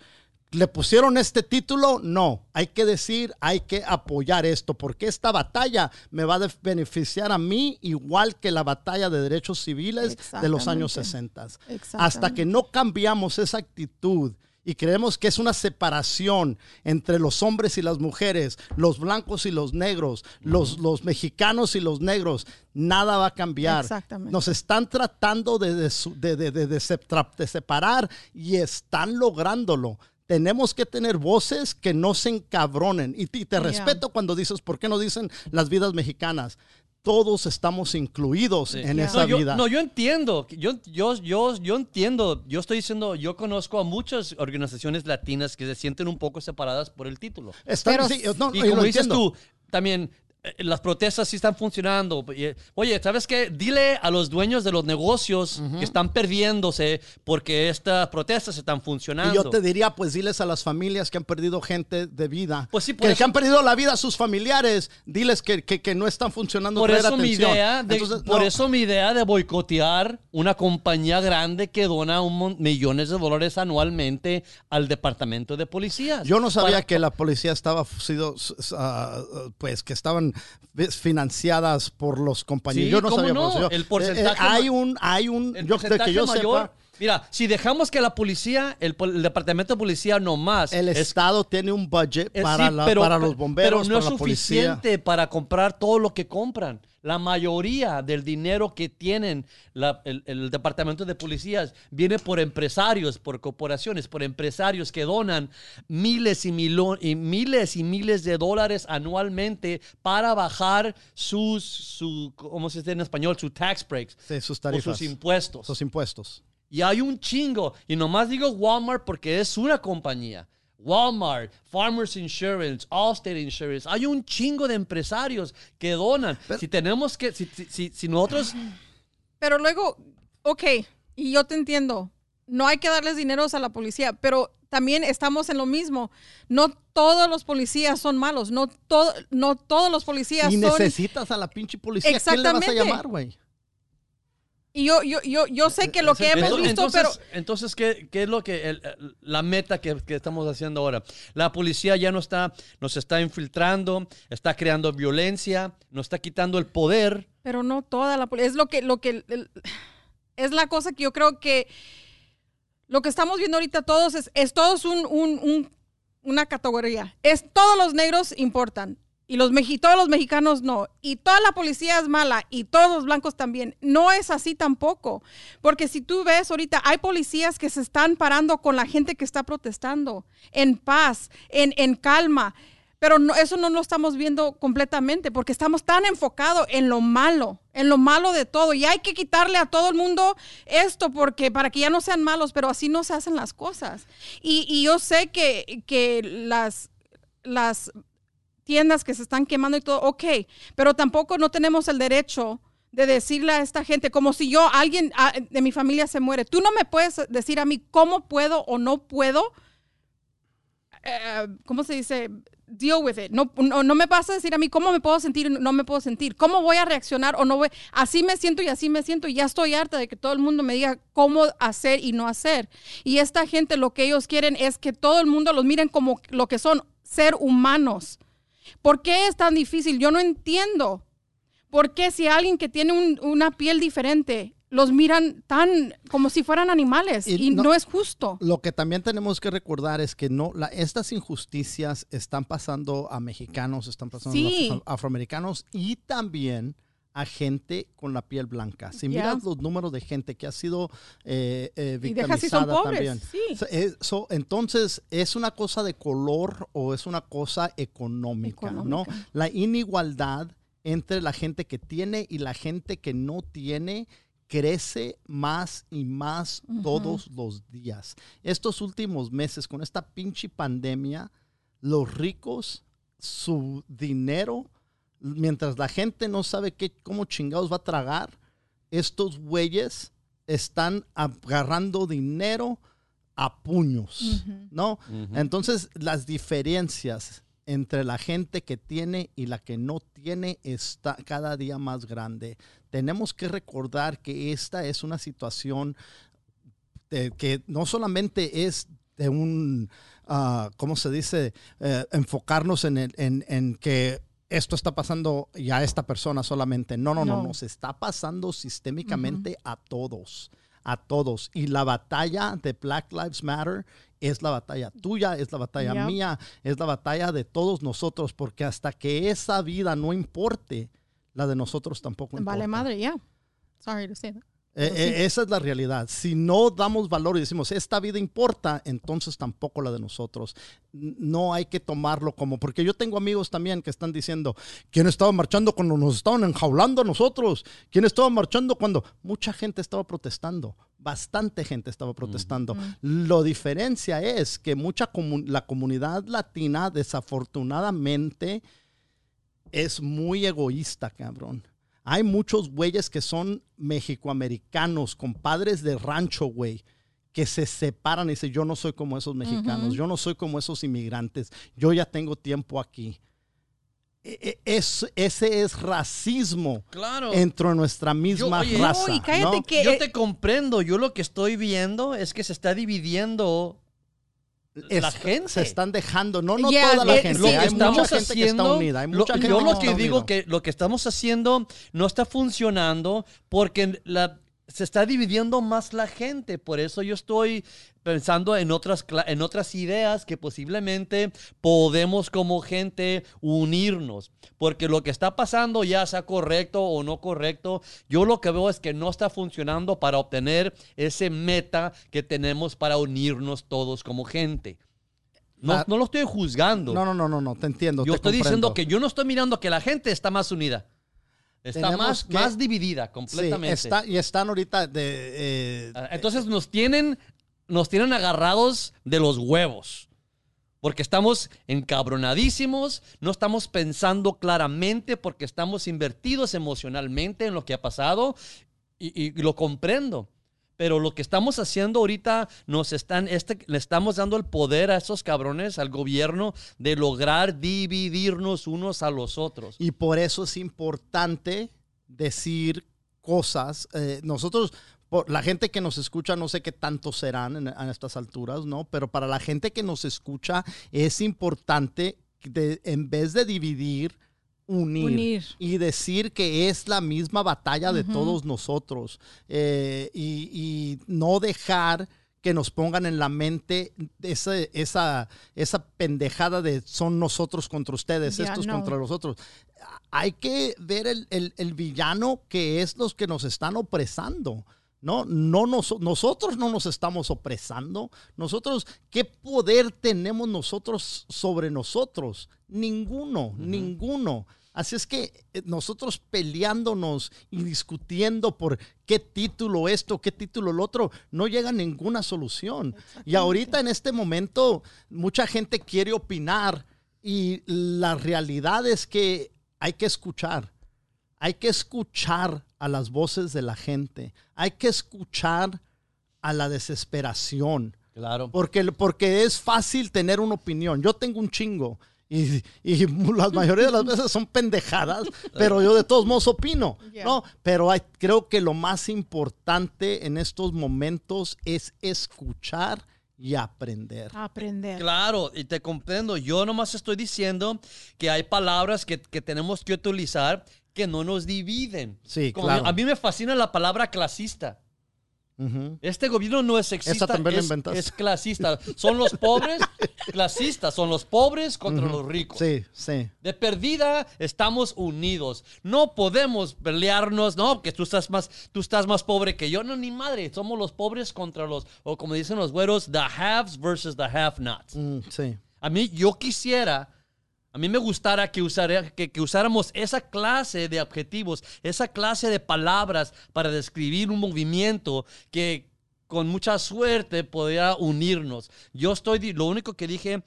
le pusieron este título, no, hay que decir, hay que apoyar esto, porque esta batalla me va a beneficiar a mí igual que la batalla de derechos civiles de los años Exactamente. 60. Hasta que no cambiamos esa actitud y creemos que es una separación entre los hombres y las mujeres, los blancos y los negros, los, los mexicanos y los negros, nada va a cambiar. Exactamente. Nos están tratando de separar y están lográndolo. Tenemos que tener voces que no se encabronen. Y, y te Yeah. respeto cuando dices, ¿por qué no dicen las vidas mexicanas? Todos estamos incluidos Sí. en Yeah. esa no, yo, vida. no, yo entiendo. Yo, yo, yo, yo entiendo. Yo estoy diciendo, yo conozco a muchas organizaciones latinas que se sienten un poco separadas por el título. Están- Pero- sí, no, y como dices entiendo. tú, también las protestas sí están funcionando. Y, Oye, ¿sabes qué? Dile a los dueños de los negocios que están perdiéndose porque estas protestas están funcionando. Y yo te diría, pues diles a las familias que han perdido gente de vida, Pues sí, por que, eso- que han perdido la vida a sus familiares, diles que, que- que no están funcionando. Por eso, mi idea de, Entonces, por no, eso mi idea de boicotear una compañía grande que dona un millones de dólares anualmente al departamento de policías. Yo no sabía Para- que la policía estaba sido, ah, pues que estaban financiadas por los compañías. Sí, yo no ¿cómo sabía. no? yo- El porcentaje eh, eh, hay un, hay un, El yo, que yo mayor. sepa, Mira, si dejamos que la policía, el, el departamento de policía nomás. el es- estado tiene un budget es- para, sí, la- pero- para los bomberos, pero no para es la policía. suficiente para comprar todo lo que compran. La mayoría del dinero que tienen la- el, el departamento de policías viene por empresarios, por corporaciones, por empresarios que donan miles y, milo- y miles y miles de dólares anualmente para bajar sus, su, ¿cómo se dice en español? Su tax breaks. Sí, sus o tarifas, sus impuestos. sus impuestos. Y hay un chingo. Y nomás digo Walmart porque es una compañía. Walmart, Farmers Insurance, Allstate Insurance. Hay un chingo de empresarios que donan. si tenemos que, si, si, si- si nosotros, Pero luego, ok, y yo te entiendo, no hay que darles dineros a la policía, pero también estamos en lo mismo. No todos los policías son malos, no, todo, no todos los policías Y son... necesitas a la pinche policía. ¿Quién le vas a llamar, güey? Y yo, yo, yo, yo sé que lo que hemos visto, entonces, pero... entonces ¿qué, qué es lo que el- la meta que, que estamos haciendo ahora? La policía ya no está, nos está infiltrando, está creando violencia, nos está quitando el poder. Pero no toda la policía. Es lo que, lo que, el- es la cosa que yo creo que lo que estamos viendo ahorita todos es, es todos un, un- un- una categoría. Es todos los negros importan. Y los todos los mexicanos no. Y toda la policía es mala. Y todos los blancos también. No es así tampoco. Porque si tú ves ahorita, hay policías que se están parando con la gente que está protestando. En paz, en, en calma. Pero eso no lo estamos viendo completamente porque estamos tan enfocados en lo malo, en lo malo de todo. Y hay que quitarle a todo el mundo esto porque para que ya no sean malos, pero así no se hacen las cosas. Y, y yo sé que, que las, las tiendas que se están quemando y todo, ok, pero tampoco no tenemos el derecho de decirle a esta gente, como si yo, alguien ah, de mi familia se muere, tú no me puedes decir a mí cómo puedo o no puedo, eh, ¿cómo se dice? Deal with it. No, no, no me vas a decir a mí cómo me puedo sentir no me puedo sentir. ¿Cómo voy a reaccionar o no voy? Así me siento y así me siento y ya estoy harta de que todo el mundo me diga cómo hacer y no hacer. Y esta gente lo que ellos quieren es que todo el mundo los miren como lo que son, ser humanos. ¿Por qué es tan difícil? Yo no entiendo. ¿Por qué si alguien que tiene un- una piel diferente los miran tan como si fueran animales Y y, no- no, es justo? Lo que también tenemos que recordar es que no, la, estas injusticias están pasando a mexicanos, están pasando Sí. a afro- afroamericanos y también a gente con la piel blanca. Si miras los números de gente que ha sido eh, eh, victimizada también. sí. So, eso- entonces, ¿es una cosa de color o es una cosa económica? ¿no? Económica. La inigualdad entre la gente que tiene y la gente que no tiene crece más y más todos los días. Estos últimos meses, con esta pinche pandemia, los ricos, su dinero, mientras la gente no sabe qué, cómo chingados va a tragar, estos güeyes están agarrando dinero a puños, ¿no? Entonces, las diferencias entre la gente que tiene y la que no tiene está cada día más grande. Tenemos que recordar que esta es una situación de- que no solamente es de un, ah, ¿cómo se dice? Eh, enfocarnos en, el- en- en que esto está pasando ya a esta persona solamente. No, no, no, No. nos está pasando sistémicamente a todos. a todos. Y la batalla de Black Lives Matter es la batalla tuya, es la batalla Yep. mía, es la batalla de todos nosotros, porque hasta que esa vida no importe, la de nosotros tampoco importa. Vale madre, yeah. Sorry to say that. Eh, eh, esa es la realidad. Si no damos valor y decimos, esta vida importa, entonces tampoco la de nosotros. No hay que tomarlo como, porque yo tengo amigos también que están diciendo, ¿quién estaba marchando cuando nos estaban enjaulando a nosotros? ¿Quién estaba marchando cuando mucha gente estaba protestando? Bastante gente estaba protestando. Lo diferencia es que mucha comu- la comunidad latina desafortunadamente es muy egoísta, cabrón. Hay muchos güeyes que son mexicoamericanos, compadres de rancho, güey, que se separan y dicen, yo no soy como esos mexicanos, yo no soy como esos inmigrantes, yo ya tengo tiempo aquí. E- e- es- ese es racismo Claro. entre nuestra misma oye, raza. no, y cállate ¿no? que- Yo te comprendo. Yo lo que estoy viendo es que se está dividiendo la Es- gente. Se están dejando, no, no Yeah, toda la eh, gente, lo que hay estamos mucha gente que está haciendo, unida, hay lo- mucha gente yo lo que digo unida. que lo que estamos haciendo no está funcionando porque la, se está dividiendo más la gente. Por eso yo estoy pensando en otras, en otras ideas que posiblemente podemos como gente unirnos. Porque lo que está pasando, ya sea correcto o no correcto, yo lo que veo es que no está funcionando para obtener ese meta que tenemos para unirnos todos como gente. No, Ah, no lo estoy juzgando. No, no, no, no, no, te entiendo. Yo te estoy diciendo que yo no estoy mirando que la gente está más unida. Está más, que- más dividida Sí, completamente. está, y están ahorita de... eh, Ah, Entonces nos tienen, nos tienen agarrados de los huevos. Porque estamos encabronadísimos, no estamos pensando claramente porque estamos invertidos emocionalmente en lo que ha pasado y, lo comprendo. Pero lo que estamos haciendo ahorita, nos están, este, le estamos dando el poder a esos cabrones, al gobierno, de lograr dividirnos unos a los otros. Y por eso es importante decir cosas. Eh, nosotros, por, la gente que nos escucha, no sé qué tanto serán en, a estas alturas, ¿no? Pero para la gente que nos escucha, es importante, de- en vez de dividir, unir, Unir. y decir que es la misma batalla de todos nosotros eh, y, y no dejar que nos pongan en la mente esa, esa, esa pendejada de son nosotros contra ustedes, estos no. contra los otros. Hay que ver el, el- el villano que es los que nos están opresando. No, no nos- nosotros no nos estamos opresando. Nosotros, ¿qué poder tenemos nosotros sobre nosotros? Ninguno, ninguno. Así es que eh, nosotros peleándonos y discutiendo por qué título esto, qué título el otro, no llega a ninguna solución. Y ahorita en este momento mucha gente quiere opinar y la realidad es que hay que escuchar. Hay que escuchar a las voces de la gente. Hay que escuchar a la desesperación. Claro. Porque, porque es fácil tener una opinión. Yo tengo un chingo. Y, y la mayoría de las veces son pendejadas, pero yo de todos modos opino. Yeah. ¿no? Pero hay- creo que lo más importante en estos momentos es escuchar y aprender. Aprender. Claro, y te comprendo. Yo nomás estoy diciendo que hay palabras que, que tenemos que utilizar que no nos dividen. Sí, Como claro. A mí me fascina la palabra clasista. Este gobierno no es sexista, Esa también la es, inventaste. es clasista. Son los pobres clasistas, son los pobres contra los ricos. Sí, sí. De perdida estamos unidos. No podemos pelearnos, no, que tú estás más, tú estás más pobre que yo. No, ni madre. Somos los pobres contra los, o como dicen los güeros, the haves versus the have-nots. Mm, sí. A mí, yo quisiera, a mí me gustara que, usáramos esa clase de adjetivos, esa clase de palabras para describir un movimiento que con mucha suerte podría unirnos. Yo estoy, lo único que dije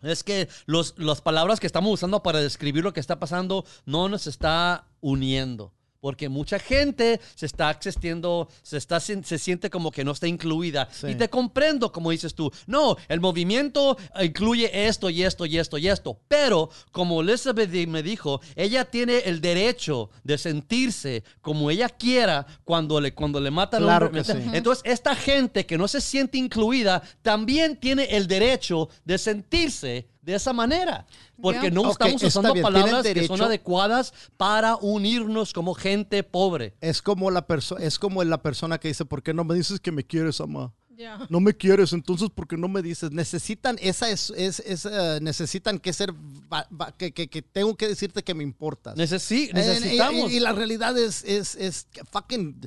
es que los, las palabras que estamos usando para describir lo que está pasando no nos está uniendo. Porque mucha gente se está existiendo, se, está, se siente como que no está incluida. Sí. Y te comprendo, como dices tú. No, el movimiento incluye esto y esto y esto y esto. Pero, como Elizabeth me dijo, ella tiene el derecho de sentirse como ella quiera cuando le, cuando le matan a un sí. Entonces, esta gente que no se siente incluida también tiene el derecho de sentirse de esa manera. Porque no estamos usando bien, palabras que son adecuadas para unirnos como gente pobre. Es como la persona, es como la persona que dice, ¿por qué no me dices que me quieres, ama? Ya. No me quieres, entonces ¿por qué no me dices? Necesitan esa es, es, es, eh, necesitan que ser va- va- que, que, que tengo que decirte que me importas. Necesi- Eh, necesitamos. Y, y la realidad es es es fucking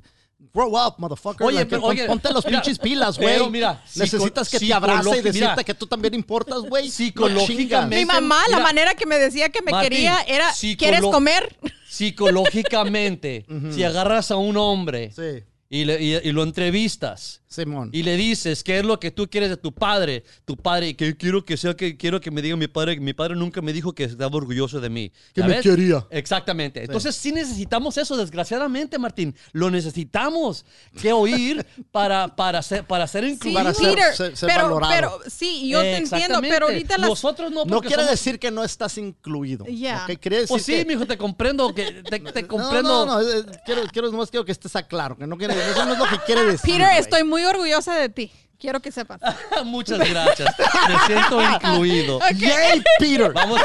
grow up, motherfucker. Oye, Like, pero, pon- oye, ponte los mira, pinches pilas, güey. pero mira, necesitas que te abrace y decirte mira, que tú también importas, güey. Psicológicamente- Mi mamá, la Mira, manera que me decía que me Martín, quería era, ¿quieres comer? Psicológicamente, si agarras a un hombre. Sí, y, le- y- y lo entrevistas Simón. y le dices qué es lo que tú quieres de tu padre, tu padre, que quiero que sea que quiero que me diga mi padre, mi padre nunca me dijo que estaba orgulloso de mí. Que ¿Ya me ves? quería. Exactamente. Entonces sí necesitamos eso, desgraciadamente, Martín. Lo necesitamos que oír para, para ser, para ser Sí, incluidos. Para ser- Peter, ser- ser pero, valorado. pero sí, yo te entiendo, pero ahorita las... Nosotros no, No quiere somos- decir que no estás incluido. Ya. ¿ok? Quiere decir Pues sí, que- mijo, te comprendo, que te, te No, comprendo. No, no, eh, quiero, quiero, nomás quiero que estés a claro, que no quiere, eso no es lo que quiere decir. Peter, güey. estoy muy orgullosa de ti. Quiero que sepas. Muchas gracias. Me siento incluido. Yay, Peter. Vamos,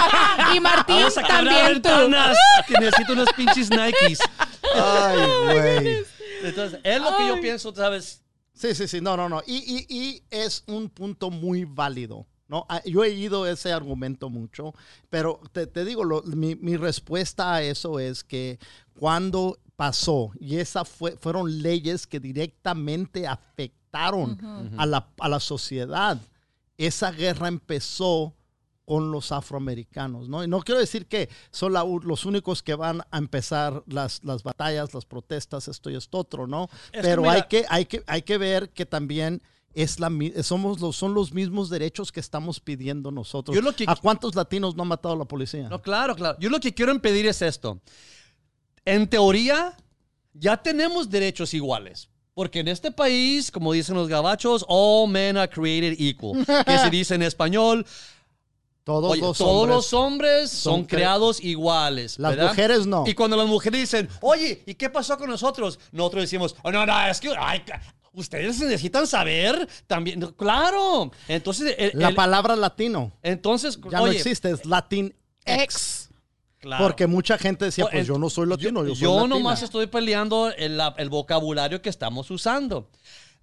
Y Martín vamos a también tú. Que necesito unos pinches Nikes. Ay, güey. Entonces, es lo que yo pienso, ¿sabes? Sí, sí, sí, no, no, no. Y, y, y es un punto muy válido. ¿no? Ah, Yo he oído ese argumento mucho, pero te, te digo, lo- mi, mi respuesta a eso es que cuando pasó, y esas fue, fueron leyes que directamente afectaron a, la, a la sociedad, esa guerra empezó con los afroamericanos, ¿no? Y no quiero decir que son la- los únicos que van a empezar las, las batallas, las protestas, esto y esto otro, ¿no? Es que Pero mira- hay, que, hay, que, hay que ver que también es la, somos los, son los mismos derechos que estamos pidiendo nosotros. Yo lo que- ¿A cuántos latinos no ha matado la policía? No, claro, claro. Yo lo que quiero impedir es esto. En teoría, ya tenemos derechos iguales. Porque en este país, como dicen los gabachos, all men are created equal. Que se dice en español, todos oye, los todos hombres. los hombres son, son cre- creados iguales. Las ¿verdad? mujeres no. Y cuando las mujeres dicen, oye, ¿y qué pasó con nosotros? Nosotros decimos, oh, no, no, es que, ay, ustedes necesitan saber también. No, Claro. Entonces, el- La el- palabra latino entonces, ya no oye, existe, es Latin X. Claro. Porque mucha gente decía, Pues, yo no soy latino, yo, Yo, soy yo latina. nomás estoy peleando el, la- el vocabulario que estamos usando.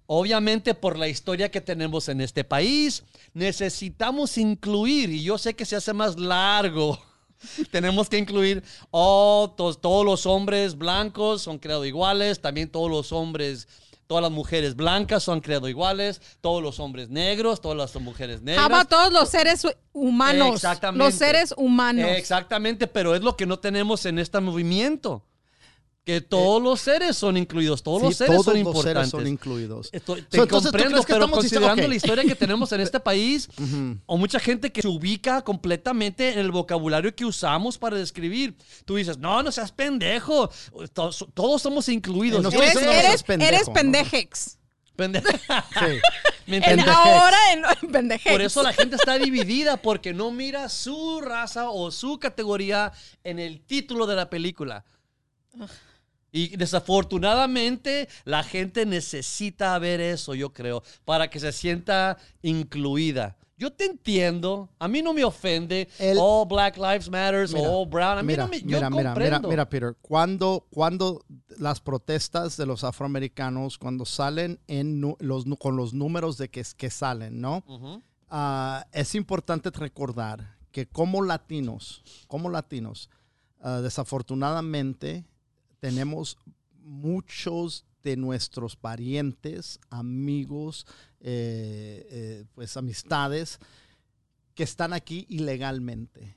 Obviamente por la historia que tenemos en este país, necesitamos incluir, y yo sé que se hace más largo, tenemos que incluir, oh, todos los hombres blancos son creados iguales, también todos los hombres, todas las mujeres blancas son creados iguales, todos los hombres negros, todas las mujeres negras. Ama a todos los seres humanos. Exactamente. Los seres humanos. Exactamente, pero es lo que no tenemos en este movimiento. Que todos los seres son incluidos, todos Sí, los seres todos son los importantes. seres son incluidos. Estoy, te So, entonces, ¿tú comprendo, crees que pero estamos diciendo- considerando la historia que tenemos en este país, o mucha gente que se ubica completamente en el vocabulario que usamos para describir, tú dices, no, no seas pendejo, todos, todos somos incluidos. Eh, Eres, pendejo, eres ¿no? pendejex. Sí. ¿Me En- ahora en, en pendejex. Por eso la gente está dividida porque no mira su raza o su categoría en el título de la película. Y desafortunadamente la gente necesita ver eso, yo creo, para que se sienta incluida. Yo te entiendo, a mí no me ofende, El- all Black Lives Matter, Mira, all brown, a mí mira, no me, yo mira, mira, mira, comprendo. mira, Peter, cuando, cuando las protestas de los afroamericanos, cuando salen en los, con los números de que, que salen, ¿no? Ah, es importante recordar que como latinos, como latinos, ah, desafortunadamente tenemos muchos de nuestros parientes, amigos, eh, eh, pues amistades que están aquí ilegalmente.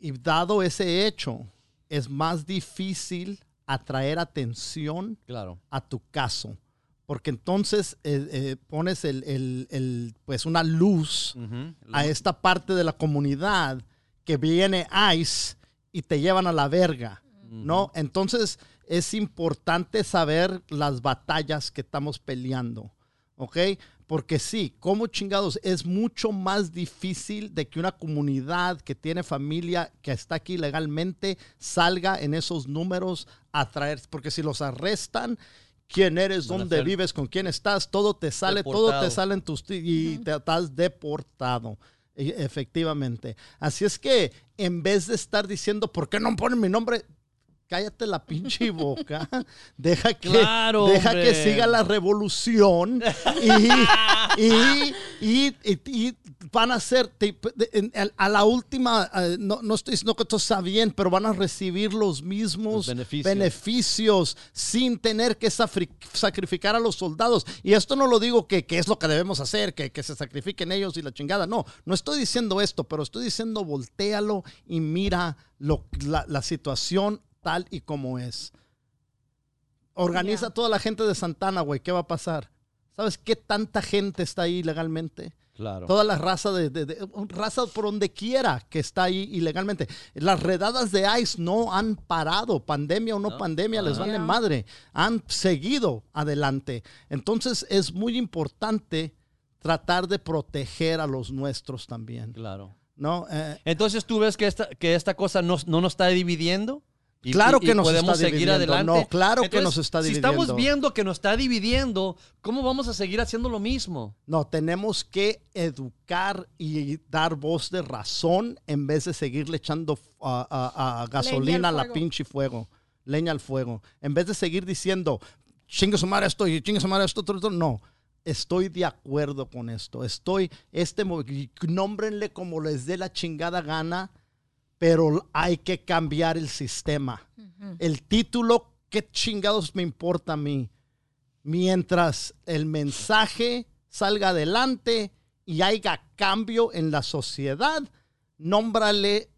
Y dado ese hecho, es más difícil atraer atención Claro. a tu caso. Porque entonces eh, pones el, el- el, pues una luz a esta parte de la comunidad que viene ICE y te llevan a la verga, ¿no? Entonces es importante saber las batallas que estamos peleando, ¿ok? Porque sí, como chingados, es mucho más difícil de que una comunidad que tiene familia que está aquí legalmente salga en esos números a traer, porque si los arrestan, quién eres, dónde vives, con quién estás, todo te sale, todo te sale en tus y te estás deportado. E- Efectivamente. Así es que en vez de estar diciendo, ¿por qué no ponen mi nombre? Cállate la pinche boca. Deja que, Claro, deja hombre. que siga la revolución y, y- y- y- van a ser, te- de- en- a la última, eh, no, no estoy diciendo que esto está bien, pero van a recibir los mismos Los beneficios. beneficios sin tener que sacrificar a los soldados. Y esto no lo digo que, que es lo que debemos hacer, que, que se sacrifiquen ellos y la chingada. No, no estoy diciendo esto, pero estoy diciendo voltealo y mira lo, la, la situación tal y como es. Organiza toda la gente de Santana, güey. ¿Qué va a pasar? ¿Sabes qué tanta gente está ahí ilegalmente? Claro. Toda la raza de, de- de- raza por donde quiera que está ahí ilegalmente. Las redadas de ICE no han parado, pandemia o no, No. pandemia, les vale Ya. madre. Han seguido adelante. Entonces es muy importante tratar de proteger a los nuestros también. Claro. ¿no? Eh, Entonces tú ves que esta, que esta cosa no, no nos está dividiendo. Y, Claro y- que y nos podemos está seguir dividiendo. adelante. No, claro que nos está Si estamos dividiendo. viendo que nos está dividiendo, ¿cómo vamos a seguir haciendo lo mismo? no, tenemos que educar y dar voz de razón en vez de seguirle echando a, a- a gasolina a la pinche fuego, leña al fuego. En vez de seguir diciendo, chingue su madre esto y chingue su madre esto, otro, otro", no. Estoy de acuerdo con esto. Estoy, este, nómbrenle como les dé la chingada gana, pero hay que cambiar el sistema. El título, ¿qué chingados me importa a mí? Mientras el mensaje salga adelante y haya cambio en la sociedad, nómbrale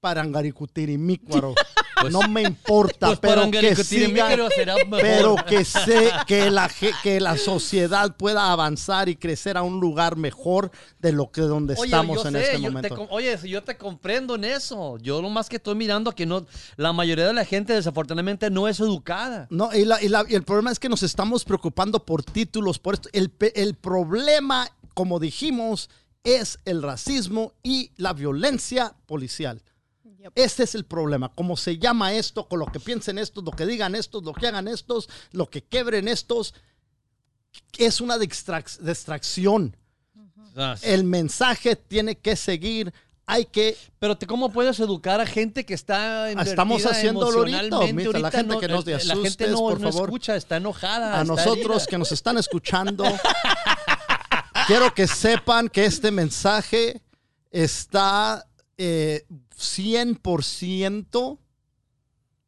Parangaricutirimícuaro. no me importa, Pues pero que siga, pero que sé que la que la sociedad pueda avanzar y crecer a un lugar mejor de lo que donde Oye, estamos en sé, este te momento. com- oye, yo te comprendo en eso. Yo lo más que estoy mirando que no, la mayoría de la gente desafortunadamente no es educada. No, y, la- y la- y el problema es que nos estamos preocupando por títulos, por esto. El, el problema, como dijimos, es el racismo y la violencia policial. Este es el problema. Como se llama esto, con lo que piensen estos, lo que digan estos, lo que hagan estos, lo que quebren estos, es una distrac- distracción. Ah. El mensaje tiene que seguir. Hay que Pero te- ¿cómo puedes educar a gente que está Estamos invertida haciéndolo ahorita, mira, la gente no- que no te La gente asustes, no, por no favor. escucha, está enojada. a está nosotros herida. que nos están escuchando, quiero que sepan que este mensaje está eh, 100%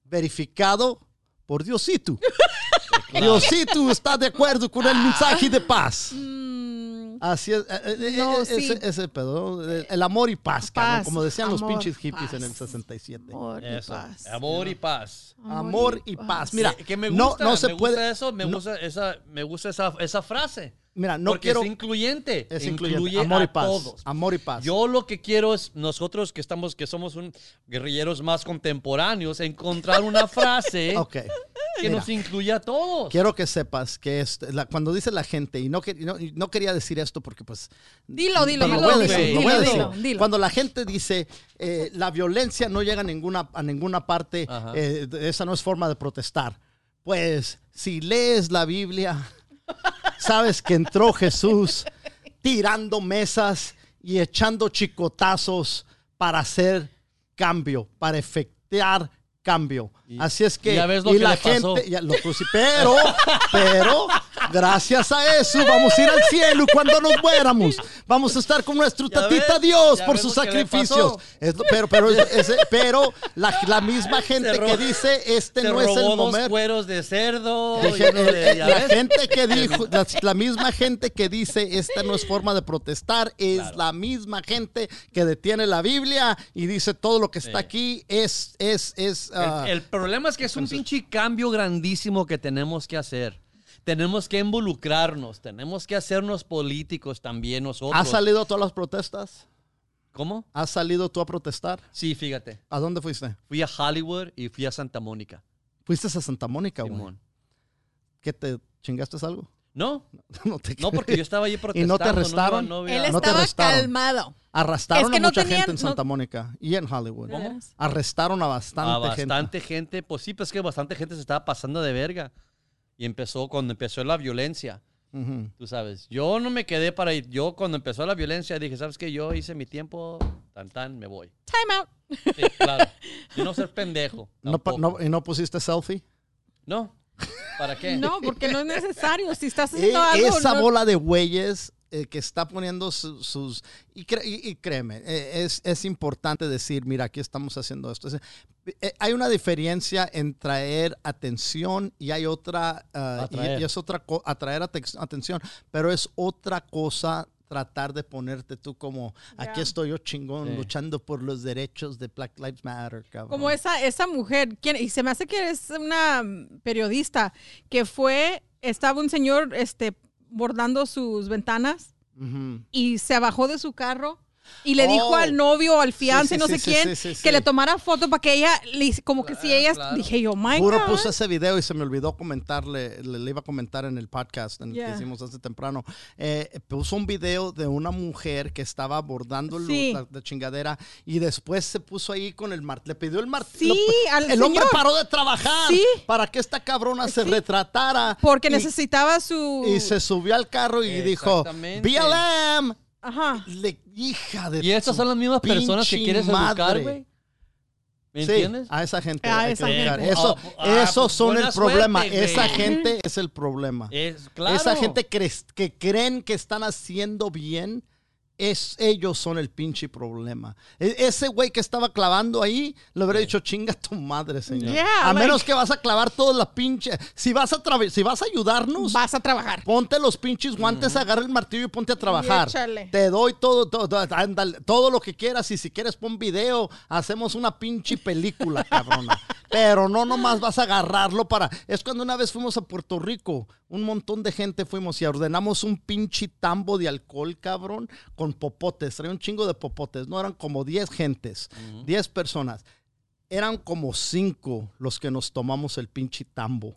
verificado por Diosito. Diosito está de acuerdo con el mensaje de paz. Mm, Así es, eh, eh, No, eh, sí. ese, pedo, ¿no? el amor y paz, como decían los pinches hippies en el paz. 67. amor y Eso, paz. amor y paz. Amor y paz. Mira, Que- que me no- gusta, no se me puede- gusta eso, me no- gusta esa, me gusta esa, esa frase. Mira, no porque quiero... es incluyente. Es incluye incluyente. Amor y a paz. todos. Amor y paz. Yo lo que quiero es nosotros que estamos, que somos un guerrilleros más contemporáneos, encontrar una frase Ok. que Mira. nos incluya a todos. Quiero que sepas que es, la- cuando dice la gente, y no, que- y no, y no quería decir esto porque pues... Dilo, dilo, dilo, voy a decir, dilo, voy a decir. dilo. Cuando la gente dice eh, la violencia no llega a ninguna, a ninguna parte, eh, esa no es forma de protestar. Pues si lees la Biblia, sabes que entró Jesús tirando mesas y echando chicotazos para hacer cambio, para efectuar cambio. Y- Así es que ya ves lo y que la le pasó. gente, ya lo pero, pero, gracias a eso vamos a ir al cielo cuando nos muéramos vamos a estar con nuestro Ya tatita ves, Dios por sus sacrificios. pero, pero, ese- pero la, la misma gente que dice este no es el momento. cueros de cerdo. Eh, de- la ves. gente que dijo, la, la misma gente que dice esta no es forma de protestar, es Claro. la misma gente que detiene la Biblia y dice todo lo que está Sí. aquí es, es, es, ah, El, el problema es que es un pinche cambio grandísimo que tenemos que hacer. Tenemos que involucrarnos, tenemos que hacernos políticos también nosotros. ¿Has salido a todas las protestas? ¿Cómo? ¿Has salido tú a protestar? Sí, fíjate. ¿A dónde fuiste? Fui a Hollywood y fui a Santa Mónica. Fuiste a Santa Mónica, güey. ¿Qué te chingaste algo? No, no, te no, porque yo estaba ¿Y protestando. no te arrestaron? No, Él no te estaba arrestaron. calmado. Arrestaron Es que a no mucha tenían- gente en no- Santa Mónica y en Hollywood. ¿Cómo? Arrestaron a bastante, a gente. bastante gente. Pues sí, pues que bastante gente se estaba pasando de verga. Y empezó, cuando empezó la violencia. Ujú. Tú sabes, yo no me quedé para ir. Yo cuando empezó la violencia dije, ¿sabes qué? Yo hice mi tiempo, tan tan, me voy. Time out. Sí, claro. Y no ser pendejo. ¿No, no- ¿Y no pusiste selfie? No. ¿Para qué? No, porque no es necesario. Si estás E- haciendo algo. esa no- bola de güeyes eh, que está poniendo su- sus... Y, cre- y- y créeme, eh, es, es importante decir, mira, aquí estamos haciendo esto. Es- eh, hay una diferencia en traer atención y hay otra... ah, y- y, es otra atraer atención, pero es otra cosa tratar de ponerte tú como aquí Ya. estoy yo chingón Sí. luchando por los derechos de Black Lives Matter cabrón. Como esa, esa mujer, ¿quién? y se me hace que es una periodista que fue, estaba un señor este, bordando sus ventanas y se bajó de su carro y le Oh. dijo al novio, al fiance, sí, no sí, sé sí, quién, sí, sí, que sí. le tomara foto para que ella, le hice- como que si Claro, ella, claro. dije yo, my Puro God. puse ese video y se me olvidó comentarle, le, le iba a comentar en el podcast en el que Yeah. hicimos hace temprano. Eh, puso un video de una mujer que estaba abordando el- Sí. la, la chingadera y después se puso ahí con el martillo. Le pidió el Sí, martillo. al el hombre señor. paró de trabajar Sí. para que esta cabrona se Sí. retratara. Porque y, necesitaba su... y se subió al carro y dijo. BLM. Ajá. Le, hija de Y estas son las mismas personas que quieres educar, güey. ¿Me Sí, entiendes? a esa gente. A hay esa que gente. Eso, ah, esos son el problema. suerte, esa güey. gente es el problema. Es, claro. Esa gente cre- que creen que están haciendo bien, es, ellos son el pinche problema. E- ese güey que estaba clavando ahí, le hubiera dicho, chinga tu madre, señor. Yeah, a like- menos que vas a clavar toda la pinche... Si vas a, si vas a ayudarnos, Vas a trabajar. ponte los pinches guantes, agarra el martillo y ponte a trabajar. Te doy todo, todo, todo, ándale, todo lo que quieras y si quieres pon video, hacemos una pinche película, cabrona. Pero no nomás vas a agarrarlo para... Es cuando una vez fuimos a Puerto Rico, un montón de gente fuimos y ordenamos un pinche tambo de alcohol, cabrón, con popotes. Traía un chingo de popotes, no eran como 10 gentes, 10 personas. Eran como 5 los que nos tomamos el pinche tambo.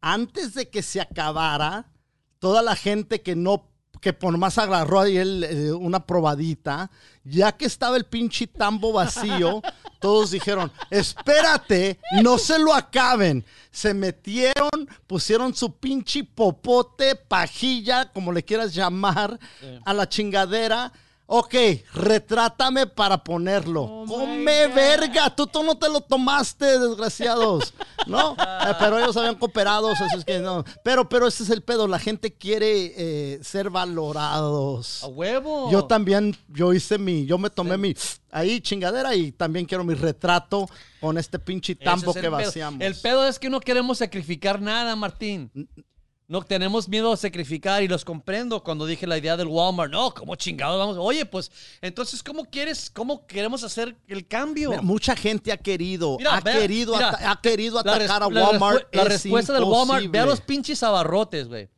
Antes de que se acabara, toda la gente que no que por más agarró ahí el, eh, una probadita, ya que estaba el pinche tambo vacío, todos dijeron, espérate, no se lo acaben. Se metieron, pusieron su pinche popote, pajilla, como le quieras llamar, a la chingadera. Ok, retrátame para ponerlo. Oh, Come verga, tú, tú no te lo tomaste, desgraciados. ¿No? Eh, pero ellos habían cooperado, así es que no. Pero, pero ese es el pedo, la gente quiere eh, ser valorados. A huevo. Yo también, yo hice mi, yo me tomé mi ahí chingadera y también quiero mi retrato con este pinche tambo es que pedo. vaciamos. El pedo es que no queremos sacrificar nada, Martín. No tenemos miedo a sacrificar y los comprendo cuando dije la idea del Walmart. No, ¿cómo chingados vamos? Oye, pues, entonces, ¿cómo quieres, cómo queremos hacer el cambio? Mira, mucha gente ha querido, Mira, ha, querido mira, ha querido atacar a la Walmart. respu- La, es respuesta del Walmart, ve a los pinches abarrotes, güey.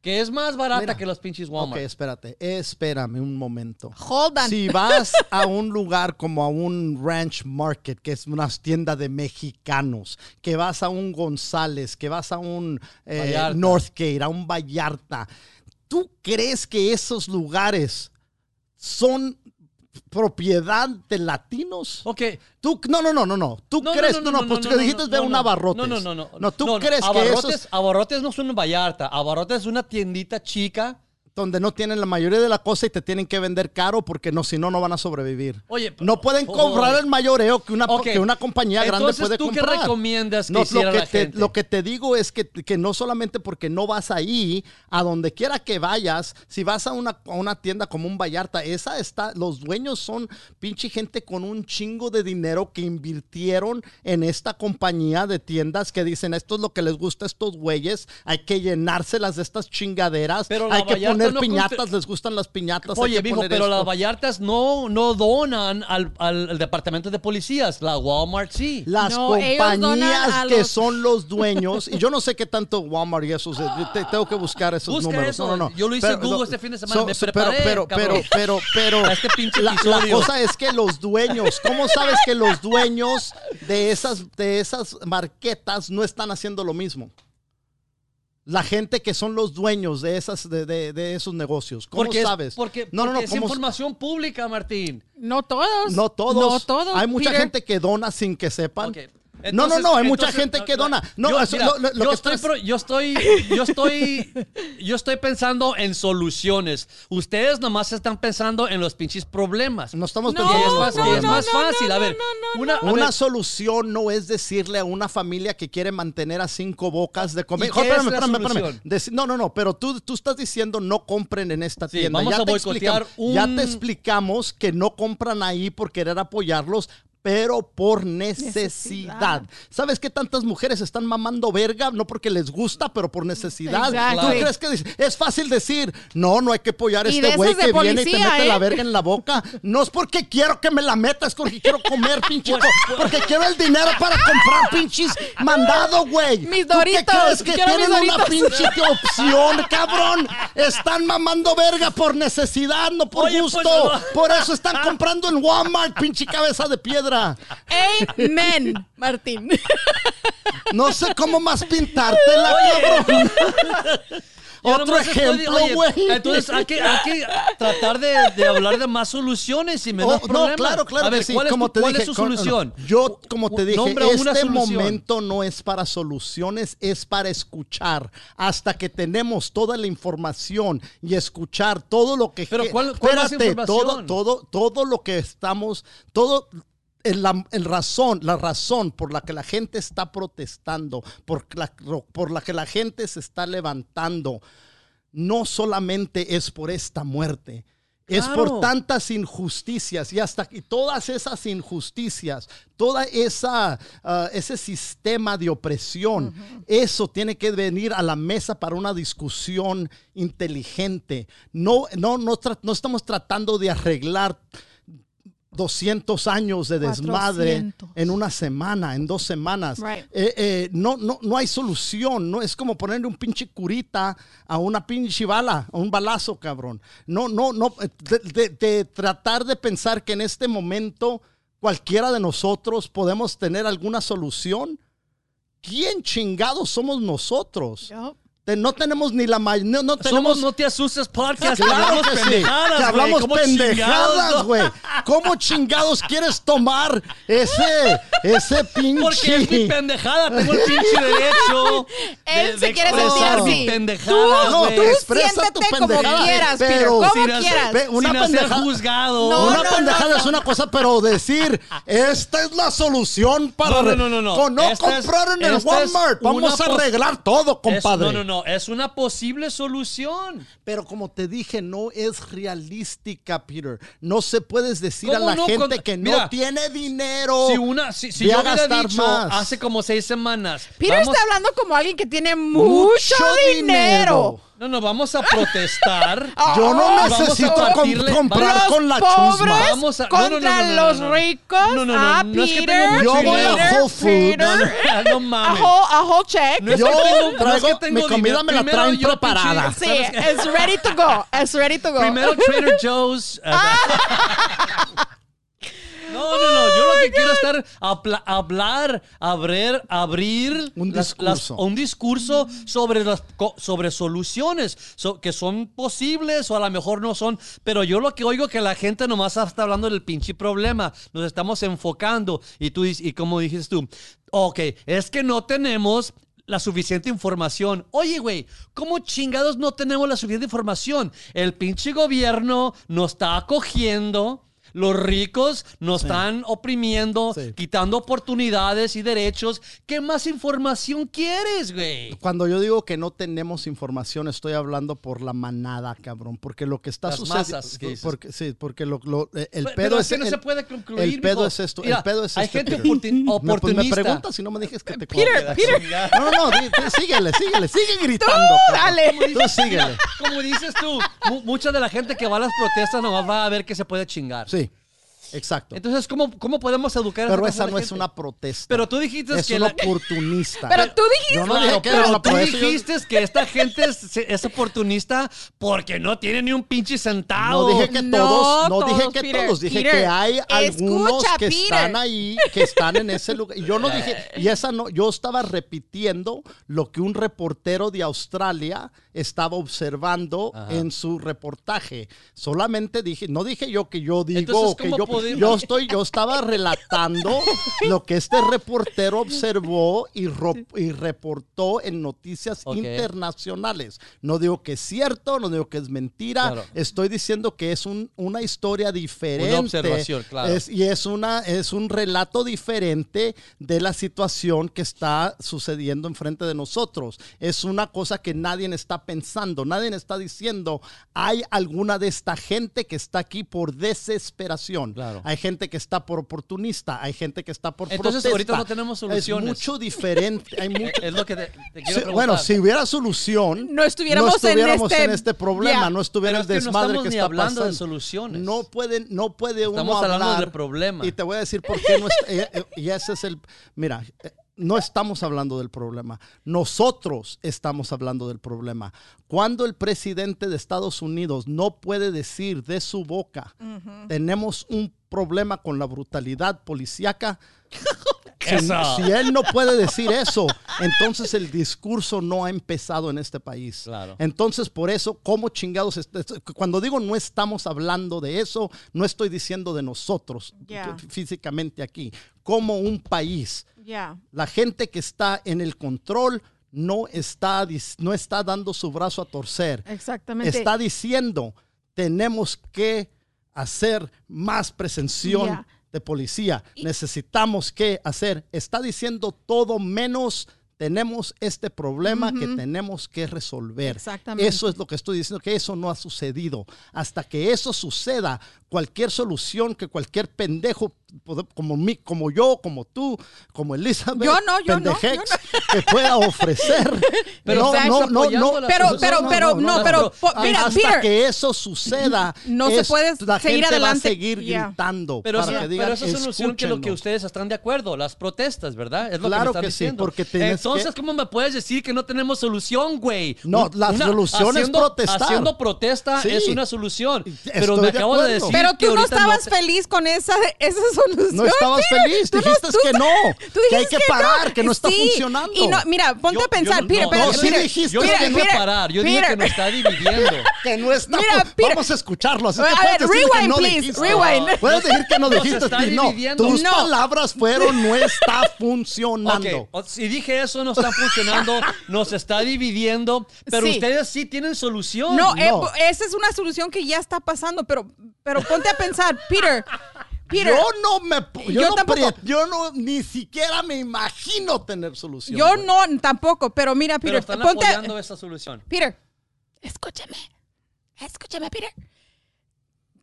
Que es más barata Mira. que los pinches Ok, Walmart. espérate, espérame un momento. Hold on. Si vas a un lugar como a un ranch market, que es una tienda de mexicanos, que vas a un González, que vas a un eh. Northgate, a un Vallarta, ¿tú crees que esos lugares son propiedad de latinos? Ok. Tú, no, no, no, no, no. ¿Tú No, crees? no, No, no, no, no, pues no, dijiste no, un no. abarrotes. No, no, no, no. No, ¿tú crees que abarrotes, esos Abarrotes no son un Vallarta. Abarrotes es una tiendita chica. Donde no tienen la mayoría de la cosa y te tienen que vender caro porque no, si no, no van a sobrevivir. Oye, no pueden oh, cobrar el mayoreo que una, que una compañía grande puede ¿tú qué comprar. recomiendas que No, hiciera lo que la te, gente? Lo que te digo es que, que no solamente porque no vas ahí, a donde quiera que vayas, si vas a una, a una tienda como un Vallarta, esa está, los dueños son pinche gente con un chingo de dinero que invirtieron en esta compañía de tiendas que dicen esto es lo que les gusta a estos güeyes, hay que llenárselas de estas chingaderas, Pero hay que Vallarta poner no piñatas, contra- les gustan las piñatas. Oye, mijo, pero esto. las Vallartas no, no donan al, al- al departamento de policías. La Walmart sí. Las No, compañías que los- son los dueños, y yo no sé qué tanto Walmart y eso, yo te- tengo que buscar esos Busca números. eso. No, no, no. Yo lo hice en Google este fin de semana, me pero, preparé, pero, pero, pero, pero, este pinche la, la cosa es que los dueños, ¿cómo sabes que los dueños de esas, de esas marquetas no están haciendo lo mismo? La gente que son los dueños de, esas, de, de- de esos negocios. ¿Cómo porque es- sabes? porque, no, no, no, es ¿cómo- información pública, Martín. No todos. no todos. No todos. Hay mucha Peter. gente que dona sin que sepan. No, no, no, hay mucha entonces, gente no, que no, dona. No, yo, eso- mira, lo- lo- lo yo que estoy, estás- pro- yo estoy, yo estoy, yo estoy pensando en soluciones. Ustedes nomás están pensando en los pinches problemas. No estamos No, Y es pensando más, es problemas. más no, no, fácil. no, a ver, no, no, una, a Una ver, solución no es decirle a una familia que quiere mantener a cinco bocas de comer. ¿Y qué Espérame, espérame, espérame. solución? Deci- no, no, no, pero tú, tú estás diciendo no compren en esta Sí, tienda. vamos ya, a te boicotear explicamos, ya un- te explicamos que no compran ahí por querer apoyarlos. Pero por necesidad. Necesidad. ¿Sabes qué tantas mujeres están mamando verga? No porque les gusta, pero por necesidad. Exacto. ¿Tú crees que es fácil decir, no, no hay que apoyar a este güey que viene y te mete ¿eh? la verga en la boca? No es porque quiero que me la metas, es porque quiero comer, pinche. Porque quiero el dinero para comprar pinches mandado, güey. Mis ¿Tú qué Doritos, crees que tienen una Doritos. pinche opción, cabrón? Están mamando verga por necesidad, no por Oye, gusto. pues, no. Por eso están comprando en Walmart, pinche cabeza de piedra. Amen, Martín. No sé cómo más pintártela, cabrón. yo Otro ejemplo, güey. Entonces hay que, hay que tratar de, de hablar de más soluciones y menos Oh, problemas. no, claro, claro. A ver, sí. ¿cuál es, como tu, te cuál dije, es su solución? Yo, como te dije, Nombra este momento no es para soluciones, es para escuchar. Hasta que tenemos toda la información y escuchar todo lo que... Pero ¿cuál- Espérate, todo, información? todo, todo lo que estamos... Todo... El, la el razón, la razón por la que la gente está protestando, por la, por la que la gente se está levantando, no solamente es por esta muerte, es Claro. por tantas injusticias y hasta y todas esas injusticias, toda esa ah, ese sistema de opresión, eso tiene que venir a la mesa para una discusión inteligente. No no no, no estamos tratando de arreglar 200 años de desmadre 400. en una semana, en dos semanas. Right. Eh, eh, no, no, no hay solución, no es como ponerle un pinche curita a una pinche bala, a un balazo, cabrón. No, no, no, eh, de, de- de tratar de pensar que en este momento cualquiera de nosotros podemos tener alguna solución. ¿Quién chingados somos nosotros? No tenemos ni la may- no, no Somos tenemos No Te Asustes Podcast. que Claro hablamos que sí, pendejadas, que güey. hablamos ¿Cómo pendejadas, chingados, güey. ¿Cómo chingados quieres tomar ese, ese pinche? Porque es mi pendejada, tengo el pinche derecho. Él se quiere sentir expresar así. mi pendejada, No, tú expresa tu como pendejada, quieras, pero como sin hacer- quieras. Ve, una sin hacer pendejada- juzgado. No, una no, pendejada no, es una cosa, pero decir, esta es la solución para No, no, no, no, no. con no Esta es- comprar en el Walmart. Vamos a arreglar todo, Es- compadre. no, no, no. Es una posible solución. Pero como te dije, no es realística, Peter. No se puedes decir a ¿Cómo la no? gente Cuando- que Mira, no tiene dinero. Si, una, si, si yo a hubiera gastar dicho más. hace como seis semanas. Peter vamos- está hablando como alguien que tiene mucho, dinero. No, no, vamos a protestar. Yo no necesito vamos a com- batirle- comprar con la chusma. Vamos a- no, no, no, contra no, no, los no, no. ricos. No, no, no, Ah, no es que tengo mucho Yo voy a Whole Foods. No, no, no A mames. whole, a whole check. No es Yo que tengo- no es traigo- que tengo mi comida dinero. me la Primero traen yo, preparada. Sí, it's ready to go. It's ready to go. Primero Trader Joe's. No, no, no. Yo lo que quiero es estar hablar, abrir, abrir Un las- discurso. un discurso sobre las sobre soluciones so- que son posibles o a lo mejor no son. Pero yo lo que oigo que la gente nomás está hablando del pinche problema. Nos estamos enfocando y tú y como dijiste tú, ok, es que no tenemos la suficiente información. Oye, güey, ¿cómo chingados no tenemos la suficiente información? El pinche gobierno nos está acogiendo. Los ricos nos están oprimiendo, Sí. quitando oportunidades y derechos. ¿Qué más información quieres, güey? Cuando yo digo que no tenemos información, estoy hablando por la manada, cabrón. Porque lo que está Las sucediendo. Porque, sí, porque lo, lo- eh, el Pero pedo es es. que no el, se puede concluir, El pedo es esto. Mira, el pedo es hay gente Peter. Me- oportunista. Me, preguntas si no me dijes que te Peter. Peter. No, no, no, síguele, síguele, sigue gritando. Tú, dale. Tú síguele. Como dices tú, mu- mucha de la gente que va a las protestas nomás va a ver que se puede chingar. Sí, exacto. Entonces, ¿cómo, ¿cómo podemos educar a Pero esa no es una protesta. Pero tú dijiste es que un la- oportunista. Pero tú dijiste. Yo no dije que pero tú yo- dijiste que esta gente es, es oportunista porque no tiene ni un pinche centavo. No dije que todos, no dije todos, que Peter. todos, dije Peter, que hay algunos escucha, que Peter. están ahí, que están en ese lugar. Y yo no dije, y esa no, yo estaba repitiendo lo que un reportero de Australia estaba observando Ajá. en su reportaje. Solamente dije, no dije yo que yo digo Entonces, que ¿cómo yo yo estoy, yo estaba relatando lo que este reportero observó y, ro- y reportó en noticias Ok. internacionales. No digo que es cierto, no digo que es mentira. Claro. Estoy diciendo que es un- una historia diferente. Una observación, claro. Es- y es una, es un relato diferente de la situación que está sucediendo enfrente de nosotros. Es una cosa que nadie está pensando, nadie está diciendo, hay alguna de esta gente que está aquí por desesperación. Claro. Hay gente que está por oportunista, hay gente que está por Entonces, protesta. ahorita no tenemos soluciones. Es mucho diferente. Hay mucho, Es lo que te, te quiero Sí, preguntar. bueno, si hubiera solución, No estuviéramos en estuviéramos este- en este problema, Ya. no estuviera el no desmadre estamos que está hablando de pasando. soluciones. No puede, no puede uno Estamos hablando hablar. del problema. Y te voy a decir por qué no es- eh, eh, y ese es el, mira, eh, no estamos hablando del problema. Nosotros estamos hablando del problema. Cuando el presidente de Estados Unidos no puede decir de su boca, tenemos un problema con la brutalidad policíaca. Si, él no puede decir eso, entonces el discurso no ha empezado en este país. Claro. Entonces, por eso, ¿cómo chingados? Cuando digo no estamos hablando de eso, no estoy diciendo de nosotros físicamente aquí. Como un país, la gente que está en el control no está, no está dando su brazo a torcer. Exactamente. Está diciendo, tenemos que hacer más presención Ya. De policía. Necesitamos que hacer. Está diciendo todo menos tenemos este problema que tenemos que resolver. Exactamente. Eso es lo que estoy diciendo, que eso no ha sucedido. Hasta que eso suceda, cualquier solución que cualquier pendejo como mí, como yo, como tú, como Elizabeth, Yo no, yo no, yo que pueda ofrecer. Pero no, no, no, apoyando no, la Pero- pero- pero- no, pero, mira, hasta Peter. que eso suceda, No se puede la seguir gente adelante. va a seguir gritando Pero, para sí, que digan, pero esa solución que lo que ustedes están de acuerdo, las protestas, ¿verdad? Es lo Claro que me están que sí, diciendo. porque Entonces, que- ¿cómo me puedes decir que no tenemos solución, güey? No, la solución es haciendo- protestar. Haciendo protesta Sí. es una solución. Estoy Pero me acabo de, decir Pero que tú no estabas te- feliz con esa, esa solución. No estabas Peter. feliz, Tú no- dijiste tú que no, tú que hay que parar, que no está Sí, funcionando. Y no, mira, ponte Yo- a pensar, Peter, no, Peter, no, sí Peter, dijiste Yo Peter, dije no Peter, parar, yo dije que nos está dividiendo. que no está. Mira, Peter. Vamos a escucharlo. Así A que ver, puedes decir que rewind, no please, dijiste. rewind. Puedes decir que no Nos dijiste. No, tus palabras fueron no está funcionando. Si dije eso no está funcionando, nos está dividiendo, pero Sí. ustedes sí tienen solución. No, eh, No. esa es una solución que ya está pasando, pero, pero ponte a pensar, Peter. Peter, Yo no me, yo, Yo no tampoco. yo no ni siquiera me imagino tener solución. yo güey. no tampoco, pero mira, pero Peter, están ponte. apoyando esa solución. Peter, escúchame. Escúchame, Peter.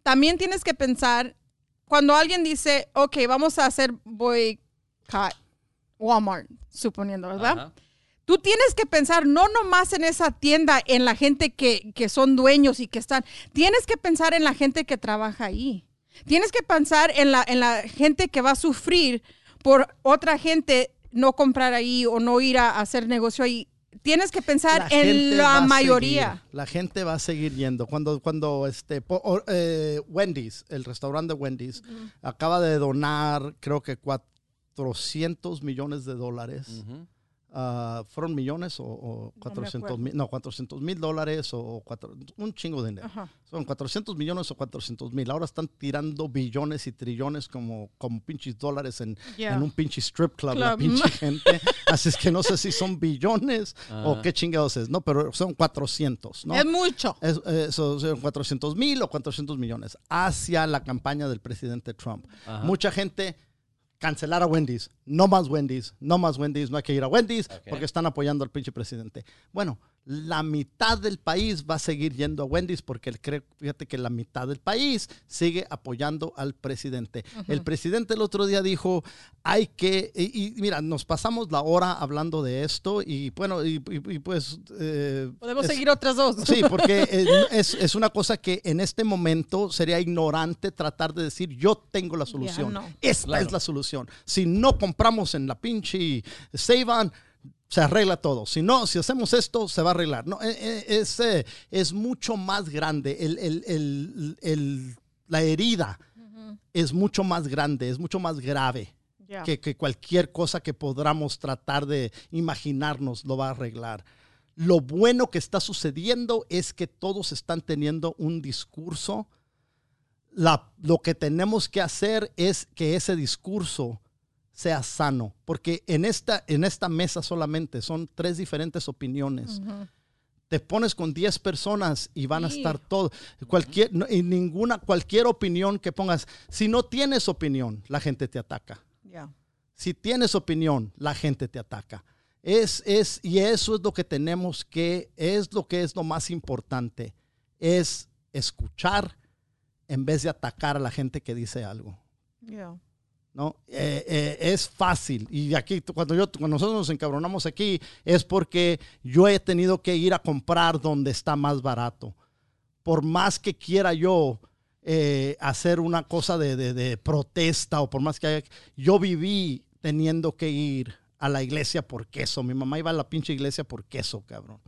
También tienes que pensar, cuando alguien dice, ok, vamos a hacer boycott Walmart, suponiendo, ¿verdad? Ajá. Tú tienes que pensar no nomás en esa tienda, en la gente que, que son dueños y que están. Tienes que pensar en la gente que trabaja ahí. Tienes que pensar en la, en la gente que va a sufrir por otra gente no comprar ahí o no ir a, hacer negocio ahí. Tienes que pensar La en la a mayoría. seguir, la gente va a seguir yendo. Cuando, cuando este, po- o- eh, Wendy's, el restaurante Wendy's, acaba de donar, creo que 400 millones de dólares. Ah, ¿Fueron millones o, o 400 acuerdo. mil? No, 400 mil dólares o cuatro- un chingo de dinero. Ajá. Son 400 millones o 400 mil. Ahora están tirando billones y trillones como, como pinches dólares en, Yeah. en un pinche strip club, la pinche gente. Así es que no sé si son billones o Ajá. qué chingados es, ¿no? Pero son 400, ¿no? Es mucho. Es, son 400 mil o 400 millones hacia la campaña del presidente Trump. Ajá. Mucha gente cancelar a Wendy's, no más Wendy's, no más Wendy's, no hay que ir a Wendy's porque están apoyando al pinche presidente. Bueno, la mitad del país va a seguir yendo a Wendy's porque él cree, fíjate que la mitad del país sigue apoyando al presidente. El presidente el otro día dijo, hay que, y, y mira, nos pasamos la hora hablando de esto y bueno, y, y- y pues... eh, Podemos es- seguir otras dos. Sí, porque es, es una cosa que en este momento sería ignorante tratar de decir yo tengo la solución. no. Esta Claro. es la solución. Si no compramos en la pinche Save-On, se arregla todo. Si no, si hacemos esto, se va a arreglar. No, eh, eh, es, es mucho más grande. El- el- el- el- la herida es mucho más grande, es mucho más grave que, que cualquier cosa que podamos tratar de imaginarnos lo va a arreglar. Lo bueno que está sucediendo es que todos están teniendo un discurso la, lo que tenemos que hacer es que ese discurso sea sano, porque en esta, en esta mesa solamente son tres diferentes opiniones. Te pones con 10 personas y van a estar todos, cualquier, no- y ninguna, cualquier opinión que pongas, si no tienes opinión, la gente te ataca. Yeah. Si tienes opinión, la gente te ataca. Es, es, y eso es lo que tenemos que, es lo que es lo más importante, es escuchar en vez de atacar a la gente que dice algo. Yeah. ¿No? Eh, eh, es fácil. Y aquí, cuando, yo, cuando nosotros nos encabronamos aquí, es porque yo he tenido que ir a comprar donde está más barato. Por más que quiera yo eh, hacer una cosa de, de- protesta o por más que haya, yo viví teniendo que ir a la iglesia por queso. Mi mamá iba a la pinche iglesia por queso, cabrón.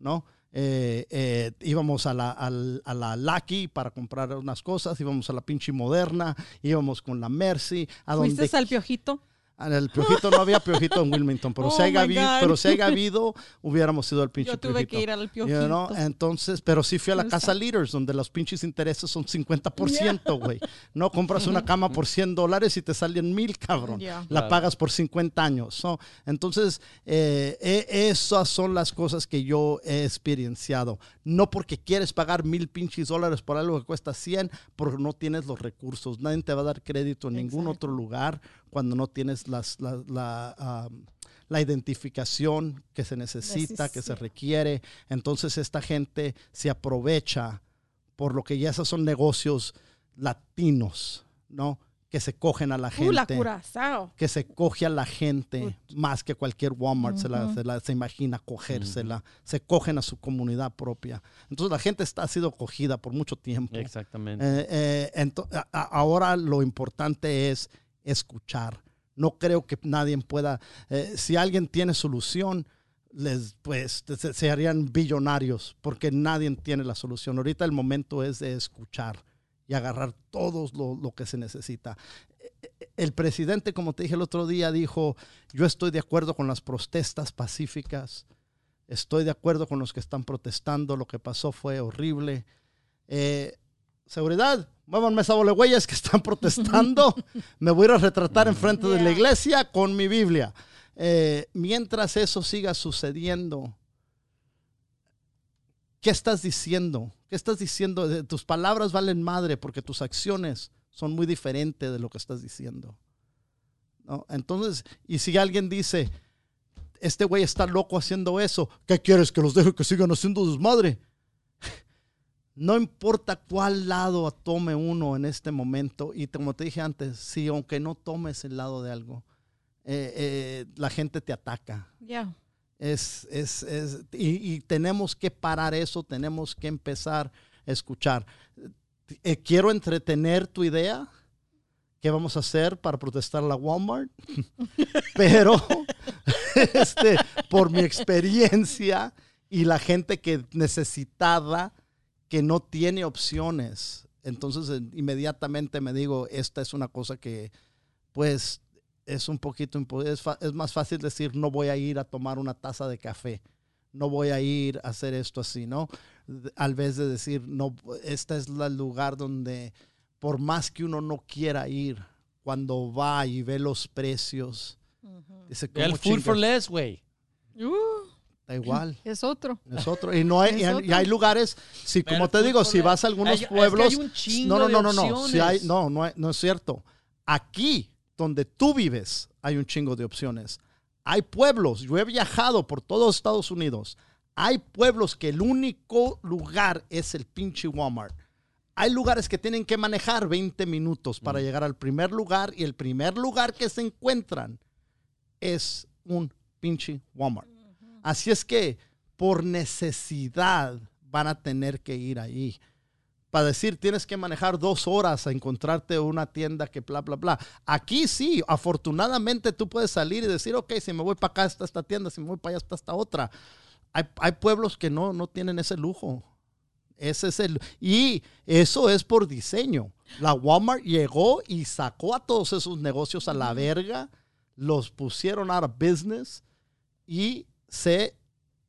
¿No? Eh, eh, íbamos a la, a la Lucky para comprar unas cosas, íbamos a la pinche Moderna, íbamos con la Mercy, a donde ¿Fuiste al piojito? En el piojito no había piojito en Wilmington, pero, Oh si haya habido, pero si haya habido, hubiéramos ido al pinche Yo tuve piojito. que ir al You piojito. know, Entonces, pero sí fui a la casa Leaders, donde los pinches intereses son 50%, güey. No compras una cama por 100 dólares y te salen mil, cabrón. Yeah. La Claro. pagas por 50 años. So, entonces, eh, e- esas son las cosas que yo he experienciado. No porque quieres pagar mil pinches dólares por algo que cuesta 100, porque no tienes los recursos. Nadie te va a dar crédito en ningún Exacto. otro lugar cuando no tienes las, la, la, um, la identificación que se necesita, que se requiere. Entonces esta gente se aprovecha por lo que ya esos son negocios latinos, ¿no? Que se cogen a la gente Uh, la curazao. que se coge a la gente más que cualquier Walmart se, la, se, la- se imagina cogérsela, se cogen a su comunidad propia. Entonces la gente está ha sido cogida por mucho tiempo. Exactamente. Eh, eh, ahora lo importante es escuchar. No creo que nadie pueda, eh, si alguien tiene solución, les, pues se, harían billonarios porque nadie tiene la solución. Ahorita el momento es de escuchar y agarrar todo lo, lo que se necesita. Eh, El presidente, como te dije el otro día, dijo, yo estoy de acuerdo con las protestas pacíficas, estoy de acuerdo con los que están protestando, lo que pasó fue horrible. Eh, seguridad, muévanme esa bola de güeyes que están protestando. Me voy a ir a retratar enfrente de la iglesia con mi Biblia. Eh, mientras eso siga sucediendo, ¿qué estás diciendo? ¿Qué estás diciendo? Eh, Tus palabras valen madre porque tus acciones son muy diferentes de lo que estás diciendo. ¿no? Entonces, y si alguien dice, este güey está loco haciendo eso, ¿qué quieres? ¿Que los deje que sigan haciendo desmadre? No importa cuál lado tome uno en este momento, y como te dije antes, si aunque no tomes el lado de algo, eh, eh, la gente te ataca. Yeah. Es, es, es- y, y tenemos que parar eso, tenemos que empezar a escuchar. Eh, quiero entretener tu idea. ¿Qué vamos a hacer para protestar a la Walmart? Pero este, por mi experiencia y la gente que necesitada, que no tiene opciones, entonces eh, inmediatamente me digo, esta es una cosa que pues es un poquito, es, es más fácil decir, no voy a ir a tomar una taza de café, no voy a ir a hacer esto así, ¿no? Al vez de decir, no, este es la- el lugar donde, por más que uno no quiera ir, cuando va y ve los precios, dice, El ¿cómo food for less, güey. Uh, Da igual. es otro. Es otro. Y no hay, y hay- otro. y hay lugares, si Pero como te digo, si vas a algunos hay- es que pueblos. hay un chingo no, no, de no, no, no. Si hay- opciones. no, no, hay- no es cierto. Aquí, donde tú vives, hay un chingo de opciones. Hay pueblos, yo he viajado por todos Estados Unidos. Hay pueblos que el único lugar es el pinche Walmart. Hay lugares que tienen que manejar 20 minutos para llegar al primer lugar y el primer lugar que se encuentran es un pinche Walmart. Así es que por necesidad van a tener que ir ahí. Para decir, tienes que manejar dos horas a encontrarte una tienda que bla, bla, bla. Aquí sí, afortunadamente tú puedes salir y decir, ok, si me voy para acá está esta tienda, si me voy para allá está esta otra. Hay, hay pueblos que no, no tienen ese lujo. Ese es el. Y eso es por diseño. La Walmart llegó y sacó a todos esos negocios a la verga, los pusieron out of business y se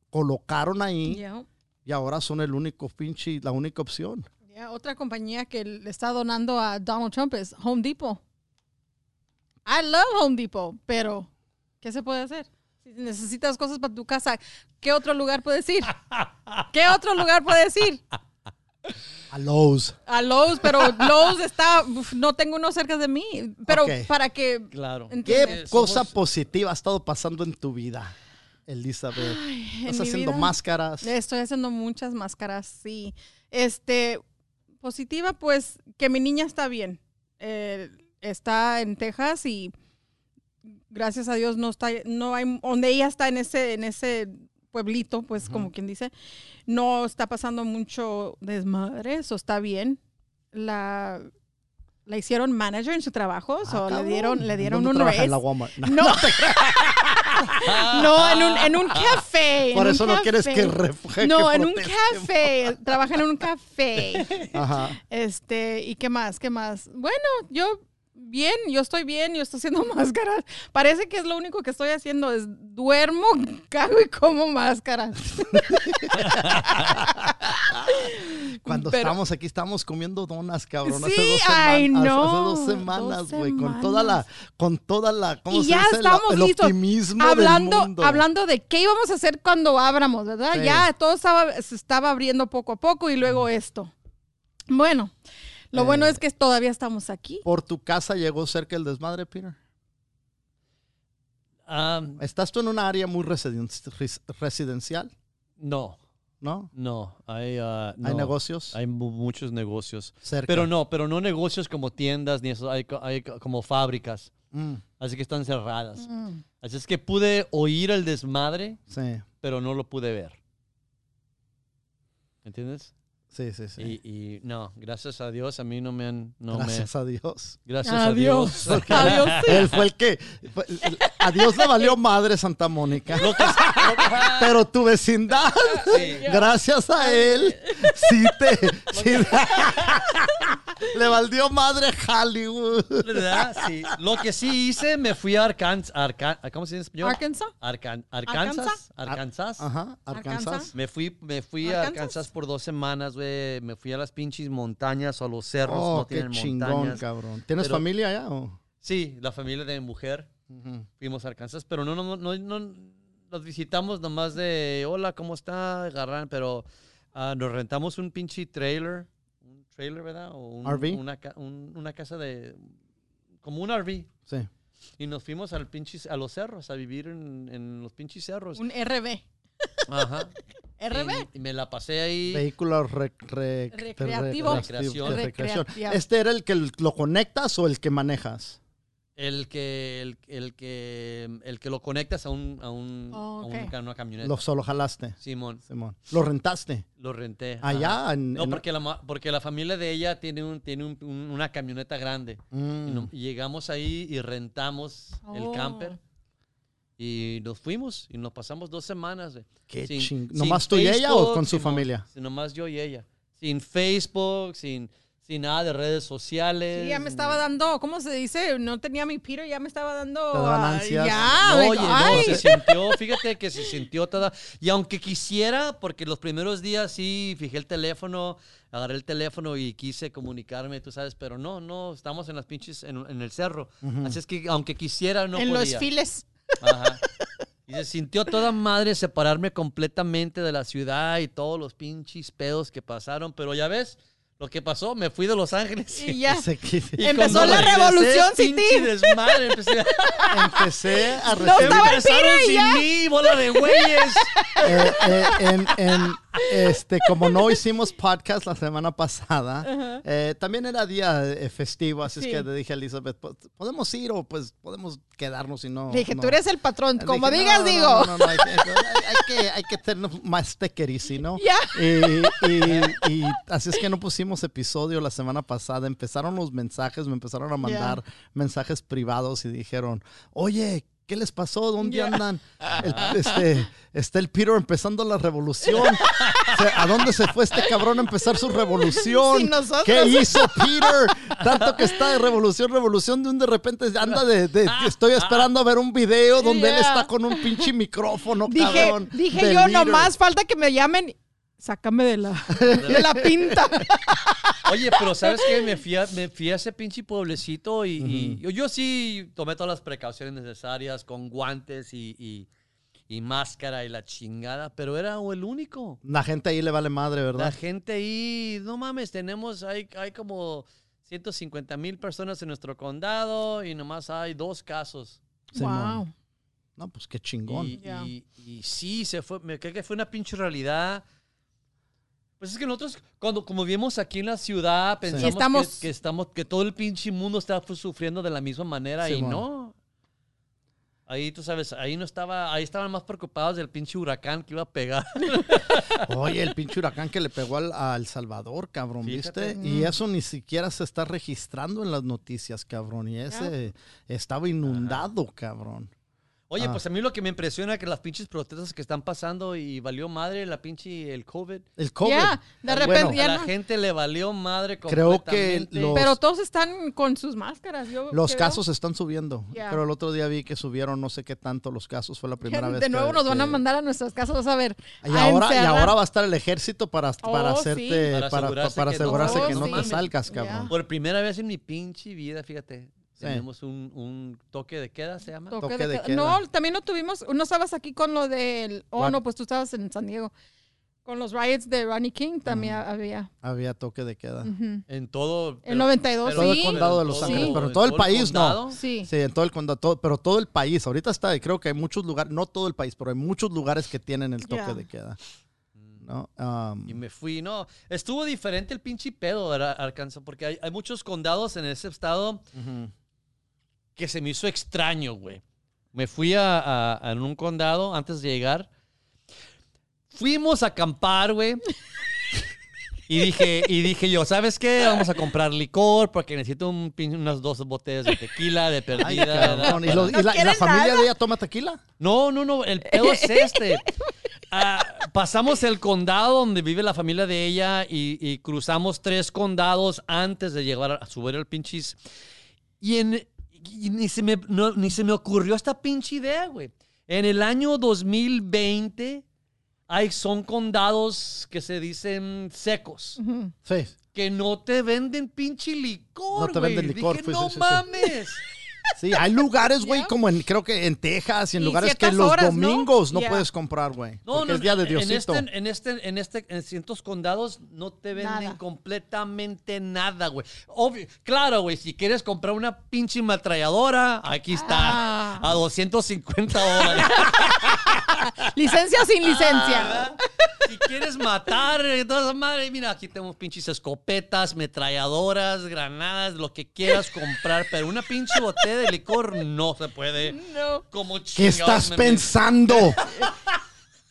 colocaron ahí Yeah. y ahora son el único pinche, la única opción. Otra compañía que le está donando a Donald Trump es Home Depot. I love Home Depot, pero ¿qué se puede hacer? Si necesitas cosas para tu casa, ¿qué otro lugar puedes ir? ¿Qué otro lugar puedes ir? A Lowe's. A Lowe's, pero Lowe's está, uf, no tengo uno cerca de mí, pero para que... Claro. ¿Qué cosa positiva ha estado pasando en tu vida, Elizabeth? en ¿Estás haciendo vida- máscaras? Estoy haciendo muchas máscaras, sí. Este, positiva, pues que mi niña está bien. Eh, está en Texas y gracias a Dios no está, no hay, donde ella está en ese, en ese pueblito, pues como quien dice, no está pasando mucho desmadre, eso está bien. La, la hicieron manager en su trabajo, Ah, so le dieron, le dieron ¿Dónde un raise. En la Walmart. No. No, no, en un, en un café. Por eso no quieres café. que refleje. No, que en un café. Trabaja en un café. Ajá. Este, ¿y qué más? ¿Qué más? Bueno, yo bien, yo estoy bien, yo estoy haciendo máscaras. Parece que es lo único que estoy haciendo, es duermo, cago y como máscaras. Cuando Pero- estamos aquí, estamos comiendo donas, cabrón. hace Sí, dos ay, semanas. no, Hace dos dos semanas, güey. Con toda la, con toda la, ¿cómo Y se ya dice? La- estamos el optimismo Hablando, del mundo. hablando de qué íbamos a hacer cuando abramos, ¿verdad? Sí. Ya todo estaba, se estaba abriendo poco a poco y luego esto. Bueno, lo bueno Eh. es que todavía estamos aquí. ¿Por tu casa llegó cerca el desmadre, Peter? Ah, ¿Estás tú en una área muy residen- res- residencial? no, ¿No? no. Hay, ¿Hay no. negocios? Hay mu- muchos negocios. cerca. Pero no, pero no negocios como tiendas ni eso. Hay, co- hay co- como fábricas. Mm, Así que están cerradas. Mm. Así es que pude oír el desmadre, sí, pero no lo pude ver. ¿Entiendes? Sí, sí. sí. Y, y no, gracias a Dios a mí no me han... No Gracias a Dios. me, gracias Adiós. a Dios. Adiós. sí. Él fue el que. fue- el- a Dios le valió madre Santa Mónica. Lo que- Pero tu vecindad, Sí. gracias a él, sí te. sí- le valió madre Hollywood. ¿Verdad? Sí. Lo que sí hice, me fui a Arkansas. ¿Cómo se dice en español? Arkansas. Arkan- Arkansas. Arkansas. Arkansas. Ajá, Arkansas. Arkansas. Me fui, me fui a Arkansas. Arkansas por dos semanas, Me fui a las pinches montañas o a los cerros. Oh, no qué tienen chingón, montañas. cabrón. ¿Tienes Pero- familia allá? o? Sí, la familia de mi mujer. Fuimos a Arkansas, pero no, no, no, no, no los visitamos nomás de hola, ¿cómo está? Agarran, pero ah, nos rentamos un pinche trailer, un trailer, ¿verdad? O un- RV. Una, ca- un- una casa de, como un RV. Sí. Y nos fuimos al pinche, a los cerros, a vivir en, en los pinches cerros. Un RB. Ajá. RB. Y, y me la pasé ahí. Vehículo re- re- Recreativo. de Recreación. recreación. ¿Este era el que lo conectas o el que manejas? El que, el, el que, el que lo conectas a un, a un, Oh, a un ok. ca- una camioneta. Lo solo jalaste, Simón, Simón. ¿Lo rentaste? lo renté. Allá Ajá. en- No, en- porque la, ma- porque la familia de ella tiene, un, tiene un- un- una camioneta grande. Y, Mm. no- y llegamos ahí y rentamos el Oh. camper. Y nos fuimos y nos pasamos dos semanas. güey. Qué Sin- ching... sin ¿Nomás tú y ella o con su Simón. familia? Sí, nomás yo y ella. Sin Facebook, sin, sin nada de redes sociales. Sí, ya me estaba dando, ¿cómo se dice? No tenía mi Peter, ya me estaba dando. Ansias. Ya, No, oye, no, se sintió, fíjate que se sintió toda. Y aunque quisiera, porque los primeros días sí fijé el teléfono, agarré el teléfono y quise comunicarme, tú sabes, pero no, no, estamos en las pinches, en, en el cerro. Así es que aunque quisiera, no en podía. los files. Ajá. Y se sintió toda madre separarme completamente de la ciudad y todos los pinches pedos que pasaron, pero ya ves. Lo que pasó, me fui de Los Ángeles. Y ya. Y Empezó la regresé, revolución sin ti. desmadre, empecé a- Empecé a No recibir estaba el sin ya. mí, bola de güeyes. eh, eh, en, en, este, como no hicimos podcast la semana pasada, eh, también era día eh, festivo, así Sí. es que le dije a Elizabeth, "Pues, ¿podemos ir o pues podemos quedarnos y no? Dije, no?" tú eres el patrón, como "No, digas, no, digo. No, no, no, hay, que, hay- que, hay que tener más tequerisi, ¿no? Ya. Y, y- y así es que no pusimos episodio la semana pasada. Empezaron los mensajes, me empezaron a mandar mensajes privados y dijeron, oye, ¿qué les pasó? ¿Dónde andan? El- este, está el Peter empezando la revolución. O sea, ¿A dónde se fue este cabrón a empezar su revolución? ¿Qué hizo Peter? Tanto que está de revolución, revolución, de un de repente anda de, de- estoy esperando a ver un video donde él está con un pinche micrófono, Dije, cabrón. dije yo, líder. nomás falta que me llamen. Sácame de la, de la pinta. Oye, pero ¿sabes qué? Me fui a, me fui a ese pinche pueblecito y, y yo, yo sí tomé todas las precauciones necesarias con guantes y, y- y máscara y la chingada, pero era el único. La gente ahí le vale madre, La ¿verdad? gente ahí, no mames, tenemos, hay, hay como 150 mil personas en nuestro condado y nomás hay dos casos. Wow. No, pues qué chingón. Y- y sí, se fue, me creo que fue una pinche realidad. Pues es que nosotros, cuando, como vivimos aquí en la ciudad, pensamos estamos- que, que estamos, que todo el pinche mundo está sufriendo de la misma manera y Simón. no. Ahí, tú sabes, ahí no estaba, ahí estaban más preocupados del pinche huracán que iba a pegar. Oye, el pinche huracán que le pegó al, a El Salvador, cabrón, Fíjate. ¿viste? Y eso ni siquiera se está registrando en las noticias, cabrón. Y ese estaba inundado, cabrón. Oye, Ah. pues a mí lo que me impresiona es que las pinches protestas que están pasando y valió madre la pinche el COVID. El COVID. Ya, de Ah, repente bueno, ya a la no- gente le valió madre Creo que los- Pero todos están con sus máscaras. Yo Los creo. casos están subiendo. Pero el otro día vi que subieron no sé qué tanto los casos. Fue la primera vez. De nuevo que- nos van a que- mandar a nuestras casas, vas a ver. Y a ahora, y ahora va a estar el ejército para, para Oh, hacerte, sí. Para para, asegurarse para que no- asegurarse Oh, que no sí. te salgas, cabrón. Por primera vez en mi pinche vida, fíjate, Sí. tenemos un, un toque de queda, se llama. Toque Toque de de queda. queda. No, también lo tuvimos. No estabas aquí con lo del. Oh, What? no, pues tú estabas en San Diego. Con los riots de Ronnie King también había. Había toque de queda. En todo. El 92, Todo el sí. condado de Los Sí. Ángeles, pero en todo el país no. condado. Sí. Sí, en todo el condado, todo- pero todo el país. Ahorita está, creo que hay muchos lugares, no todo el país, pero hay muchos lugares que tienen el toque de queda. ¿no? Um, Y me fui, no. Estuvo diferente el pinche pedo, ¿verdad, Arkansas? Porque hay, hay muchos condados en ese estado ujú. Que se me hizo extraño, güey. Me fui a, a- a un condado antes de llegar. Fuimos a acampar, güey. Y dije, y dije yo, ¿sabes qué? Vamos a comprar licor porque necesito un unas dos botellas de tequila de Ay, perdida. cabrón. ¿Y, la, y la quieren familia nada? de ella toma tequila? No, no, no, el pedo es este. Ah, pasamos el condado donde vive la familia de ella y, y cruzamos tres condados antes de llegar a subir el pinchis. Y, en, y ni, se me, no- ni se me ocurrió esta pinche idea, güey. En el año 2020 hay, son condados que se dicen secos. Sí. Que no te venden pinche licor, No te güey. venden licor, Dije, pues, no sí, sí, sí. mames. Sí, hay lugares, güey, como en, creo que en Texas y en Y lugares que los domingos no, puedes comprar, güey. No, no, es día de en Diosito. este, en este, en este, en ciertos condados no te venden Nada. completamente nada, güey. Obvio, claro, güey, si quieres comprar una pinche ametralladora, aquí está, Ah. a 250 dólares. Licencia sin licencia. ¿verdad? Si quieres matar, entonces, madre, mira, aquí tenemos pinches escopetas, metralladoras, granadas, lo que quieras comprar, pero una pinche botella de licor no se puede. No. Como ¿Qué estás me- pensando?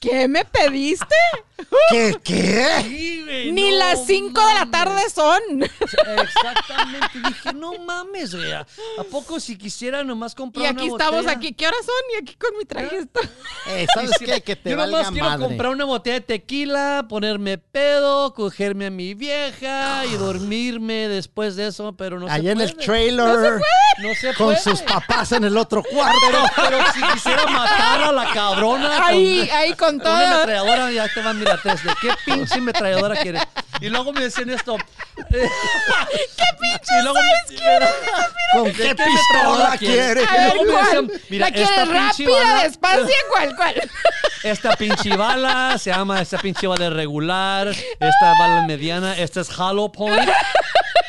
¿Qué me pediste? ¿Qué? ¿Qué? Sí, güey, Ni no las 5 de la tarde son. Exactamente. Dije, no mames, güey. ¿A a poco si quisiera nomás comprar Y una aquí estamos, botella? aquí. ¿Qué horas son? Y aquí con mi traje esto. Eh, ¿Sabes qué? Que te Yo valga nomás quiero madre. comprar una botella de tequila, ponerme pedo, cogerme a mi vieja y dormirme después de eso, pero no Ahí se en puede. el trailer, No se con puede. sus papás en el otro cuarto. Pero, pero si quisiera matar a la cabrona Ahí, con, ahí con todo. una ametralladora, ya te van, mira, ¿de qué pinche ametralladora quieres? Y luego me decían esto. ¿Qué pinche y luego me- ¿Con qué qué pistola metralladora quiere? A ver, luego me decían, mira, ¿La quieres esta rápida, bala- despacio? ¿Cuál, cuál? Esta pinche bala se llama, esta pinche bala regular, esta bala mediana, esta es Hollow Point.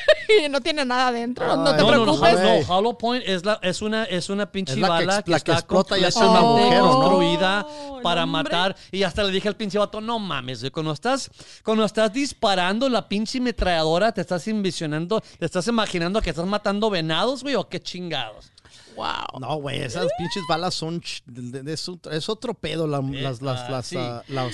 Y no tiene nada adentro. No, Ay, te No, no, no, preocupes. Güey. no, Hollow Point es, la, es, una, es una pinche Es la que bala ex- que, la que está explota y hace un agujero, ¿no? construida Oh, para no, hombre. matar. Y hasta le dije al pinche vato, no mames, güey, cuando estás, cuando estás disparando la pinche metralladora, te estás envisionando, te estás imaginando que estás matando venados, güey, o qué chingados. Wow. No, güey, esas pinches balas son. ch- de- de- es, otro- es otro pedo. la- las, las, las, sí. ah, las,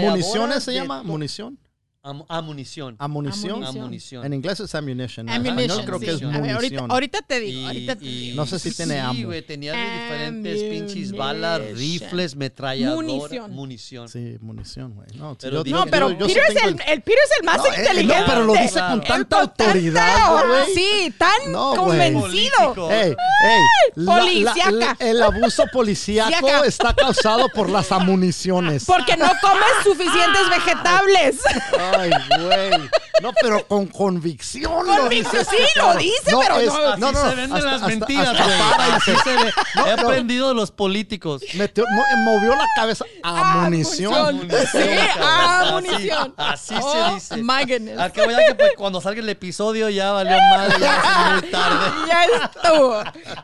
municiones se llama. to- Munición. Am- amunición. Amunición. En inglés es ammunition. Español creo que es. A ver, ahorita, munición. ahorita te digo, Y- ahorita te y- digo. No sé si tiene sí, ammo. güey, tenía diferentes pinches balas, Ammunition. rifles, metralladoras, Munición. munición. Sí, munición, güey. No, Pero yo- No, pero yo- Peter, es el, el Peter es el más No, eh, inteligente. no, pero lo dice Claro. con tanta Con autoridad, güey. Sí, tan No, convencido. Ey, ey, la- la- Policiaca. la- el abuso policíaco está causado por las amuniciones. Porque no comes suficientes vegetables. Ay, güey. No, pero con convicción. lo Convicción, dice sí, lo dice, pero es- no- Así no, no, se venden hasta- las hasta- mentiras, hasta güey. para y Así se- se ve. No, He no. aprendido de los políticos. metió- mo- movió la cabeza a munición. Amunición, Sí, cabrón. amunición. Así, así Oh, se dice. my goodness. Al que vaya que pues, cuando salga el episodio ya valió mal, ya es muy tarde. ya estuvo.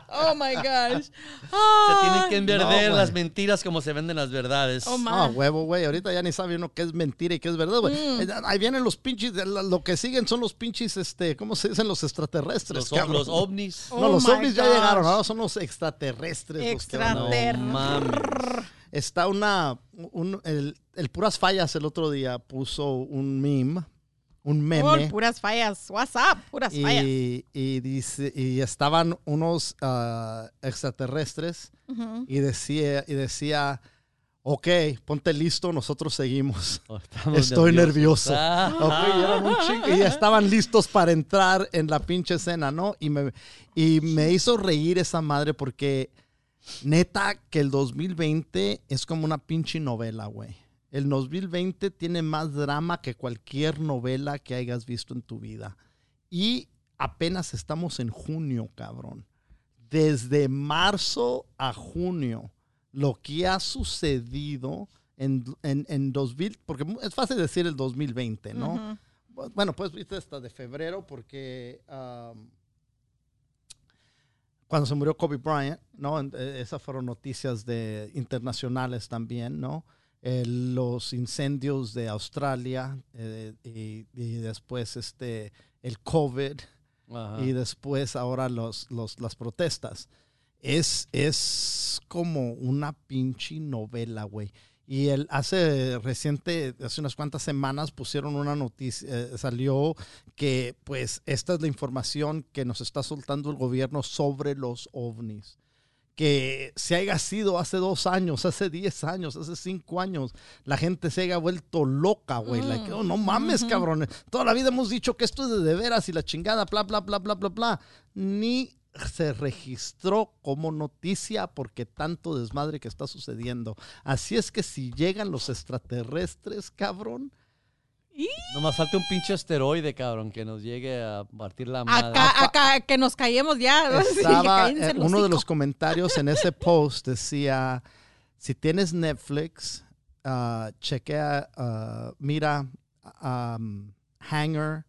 Oh my gosh. Se tienen que No, güey. las mentiras como se venden las verdades. Oh, Ah, huevo, güey. Ahorita ya ni sabe uno qué es mentira y qué es verdad, güey. Mm. Eh, Ahí vienen los pinches. de la- Lo que siguen son los pinches, este, ¿cómo se dicen? Los extraterrestres. los, cabrón. los ovnis. Oh No, los my ovnis ya llegaron, ahora son los extraterrestres. los que van a- No Extrater- mames. Está una. un- el, el Puras Fallas el otro día puso un meme, un Oh, meme. puras fallas. WhatsApp, puras fallas. y, y dice y estaban unos ah, extraterrestres y decía y decía ok ponte listo nosotros seguimos Oh, Estoy nervioso. Ah. Y y ya estaban listos para entrar en la pinche escena, ¿no? Y me, y me hizo reír esa madre porque neta que el 2020 es como una pinche novela, güey. El 2020 tiene más drama que cualquier novela que hayas visto en tu vida. Y apenas estamos en junio, cabrón. Desde marzo a junio, lo que ha sucedido en, en, en 2000, porque es fácil decir el 2020, ¿no? Ujú. Bueno, pues viste hasta de febrero porque um, cuando se murió Kobe Bryant, ¿no? Eh, Esas fueron noticias de internacionales también, ¿no? Eh, los incendios de Australia eh, y, y después este el COVID y después ahora los, los, las protestas. Es, es como una pinche novela, güey. Y el, hace reciente, hace unas cuantas semanas pusieron una noticia, eh, salió que pues esta es la información que nos está soltando el gobierno sobre los ovnis. Que se haya sido hace dos años, hace diez años, hace cinco años, la gente se haya vuelto loca, güey. Like, oh, no mames, cabrón. Toda la vida hemos dicho que esto es de, de veras y la chingada, bla, bla, bla, bla, bla, bla. Ni se registró como noticia porque tanto desmadre que está sucediendo. Así es que si llegan los extraterrestres, cabrón, Nomás falta un pinche asteroide, cabrón, que nos llegue a partir la madre. Acá, acá, que nos caemos ya. Estaba eh, uno de los comentarios en ese post decía si tienes Netflix ah, chequea ah, mira um, Hanger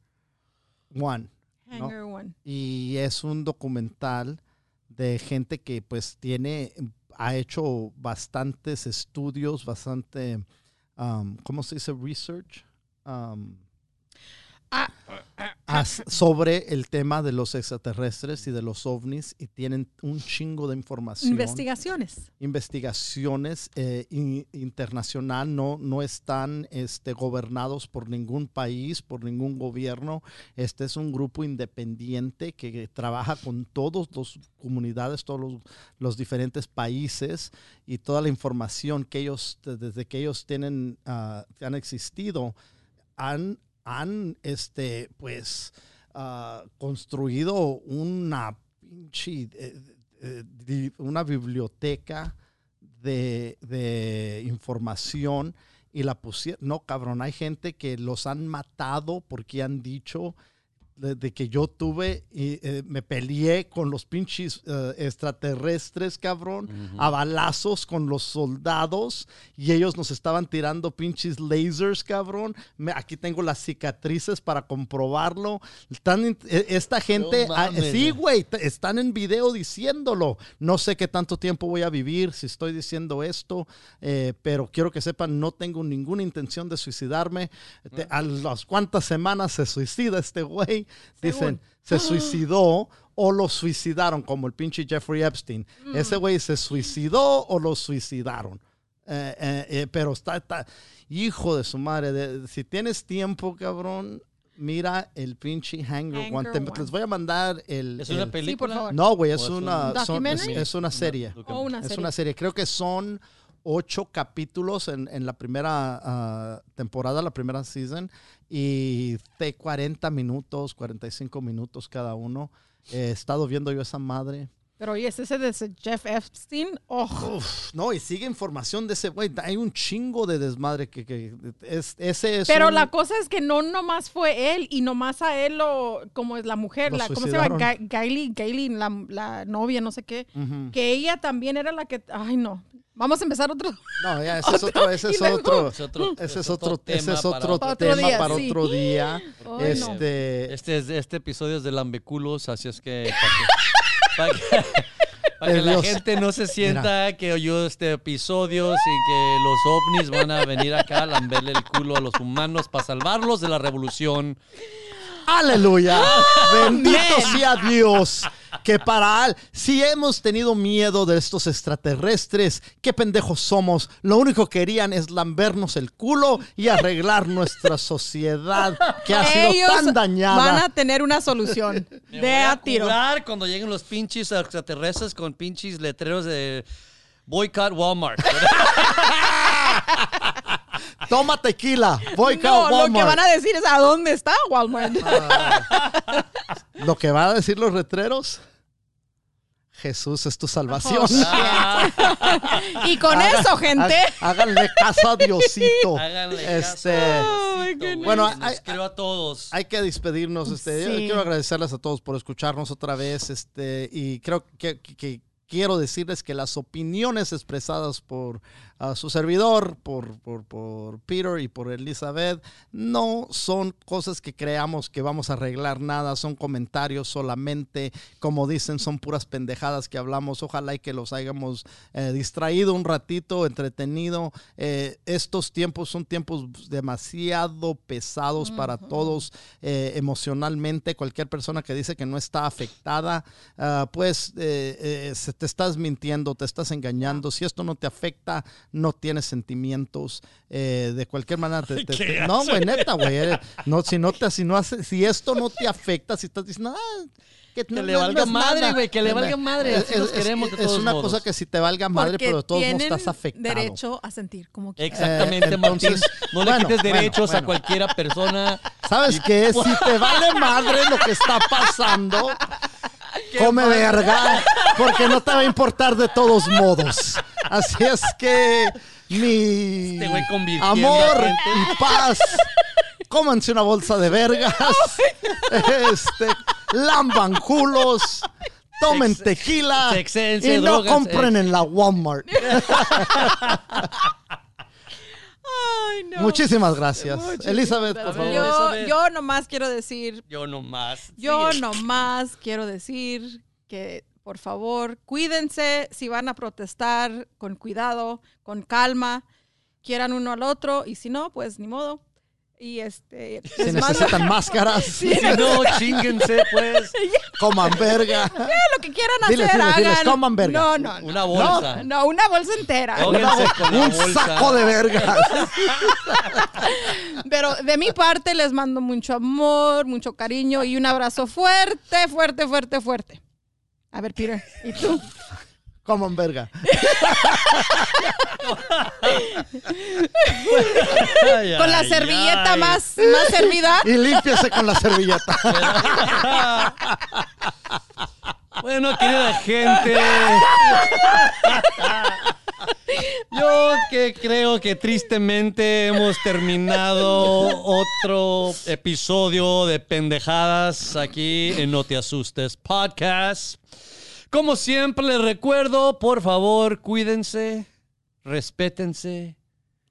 One ¿no? Hanger one. y es un documental de gente que pues tiene ha hecho bastantes estudios bastante um, ¿cómo se dice research Um, sobre el tema de los extraterrestres y de los ovnis y tienen un chingo de información. investigaciones. investigaciones eh, in- internacional no, no están este, gobernados por ningún país, por ningún gobierno. Este es un grupo independiente que trabaja con todas las comunidades, todos los, los diferentes países y toda la información que ellos, desde que ellos tienen, ah, han existido, han, han este, pues, ah, construido una pinche, eh, eh, di- una biblioteca de, de información y la pusieron. No, cabrón, hay gente que los han matado porque han dicho de, de que yo tuve y eh, me peleé con los pinches eh, extraterrestres, cabrón, a balazos con los soldados y ellos nos estaban tirando pinches lasers, cabrón. Me- aquí tengo las cicatrices para comprobarlo. Eh, esta gente, No ah, sí, güey. están en video diciéndolo. No sé qué tanto tiempo voy a vivir si estoy diciendo esto, eh, pero quiero que sepan, no tengo ninguna intención de suicidarme. Te- a las cuantas semanas se suicida este güey. Dicen, se suicidó o lo suicidaron, como el pinche Jeffrey Epstein. Ese güey se suicidó o lo suicidaron. Eh, eh, eh, pero está, está- hijo de su madre. de- si tienes tiempo, cabrón, mira el pinche Hanger, Hanger One. Te-. Les voy a mandar el. ¿Es una el- película? favor. No, güey, es ¿O es una, son- es, una serie. Una Es serie. una serie. Creo que son ocho capítulos en, en la primera ah, temporada, la primera season, y de 40 minutos, 45 minutos cada uno. Eh, He estado viendo yo esa madre. Pero oye, ¿es ese de ese Jeff Epstein? Oh, Uf, no, y sigue información de ese güey. Hay un chingo de desmadre que, que es, ese es Pero un- la cosa es que no nomás fue él y nomás a él lo, como es la mujer, la, ¿cómo se llama? Gailey, Gailey, la, la novia, no sé qué. Que ella también era la que, ay no, vamos a empezar otro. No, ya, ese es otro, ese Y es otro, Es otro- ese es otro, ese es tema otro para otro tema día, para otro día. Este, Este, es- este episodio es de lambeculos, así es que para que, para que- para que la gente no se sienta que oyó este episodio sin que los ovnis van a venir acá a lamberle el culo a los humanos para salvarlos de la revolución. Aleluya. Bendito sea Dios. Que para él, si hemos tenido miedo de estos extraterrestres, qué pendejos somos. Lo único que querían es lambernos el culo y arreglar nuestra sociedad que ha sido Ellos tan dañada. van a tener una solución Me de voy a a tiro. curar cuando lleguen los pinches extraterrestres con pinches letreros de boycott Walmart. Toma tequila. Voy No, lo Walmart. que van a decir es a dónde está Walmart. Lo que van a decir los retreros. Jesús es tu salvación. Oh, y con eso, gente. Há- Háganle caso a Diosito. Háganle Este, caso. Oh, Diosito. Bueno, hay- quiero a todos. Hay que despedirnos. Este, yo Sí. quiero agradecerles a todos por escucharnos otra vez. Este, y creo que, que- que quiero decirles que las opiniones expresadas por su servidor, por, por, por Peter y por Elizabeth, no son cosas que creamos que vamos a arreglar nada, son comentarios solamente, como dicen, son puras pendejadas que hablamos. Ojalá y que los hayamos eh, distraído un ratito, entretenido. Eh, estos tiempos son tiempos demasiado pesados para todos eh, emocionalmente. Cualquier persona que dice que no está afectada, ah, pues se te estás mintiendo, te estás engañando. Si esto no te afecta, no tienes sentimientos. eh, de cualquier manera, te- te- ¿Qué te- no, güey, neta, güey. eh, No, si no te, si no hace, si esto no te afecta, si estás diciendo, ah, que, Que le valga madre, güey, que le valga madre, queremos de es una modos. cosa que si te valga madre, Porque pero de todos modos estás afectado. derecho a sentir como quieran. Exactamente, Eh, entonces, Martín. No le quites bueno, derechos a cualquiera persona. ¿Sabes qué? Si te vale madre lo que está pasando, come verga, porque no te va a importar de todos modos. Así es que mi Este amor y paz, cómanse una bolsa de vergas, este, lamban culos, tomen tequila y no compren en la Walmart. No. Muchísimas gracias. Muchísimas Elizabeth, por favor. Yo, yo nomás quiero decir, Yo nomás. yo nomás quiero decir que por favor cuídense si van a protestar con cuidado, con calma, quieran uno al otro y si no, pues ni modo. Y este, les mando necesitan máscaras, Si no, chinguense, pues. coman verga. lo que quieran Diles, hacer, diles, diles, hagan. coman verga. No, no, no. Una bolsa. No, una bolsa entera. Con Un bolsa. saco de vergas. Pero de mi parte les mando mucho amor, mucho cariño y un abrazo fuerte, fuerte, fuerte, fuerte. A ver, Peter, ¿y tú? Coman verga. Ay, Con la ay, servilleta ay. más, más servida. Y límpiese con la servilleta. Bueno, querida gente. Yo que creo que tristemente hemos terminado otro episodio de pendejadas aquí en No Te Asustes Podcast. Como siempre les recuerdo, por favor, cuídense, respétense,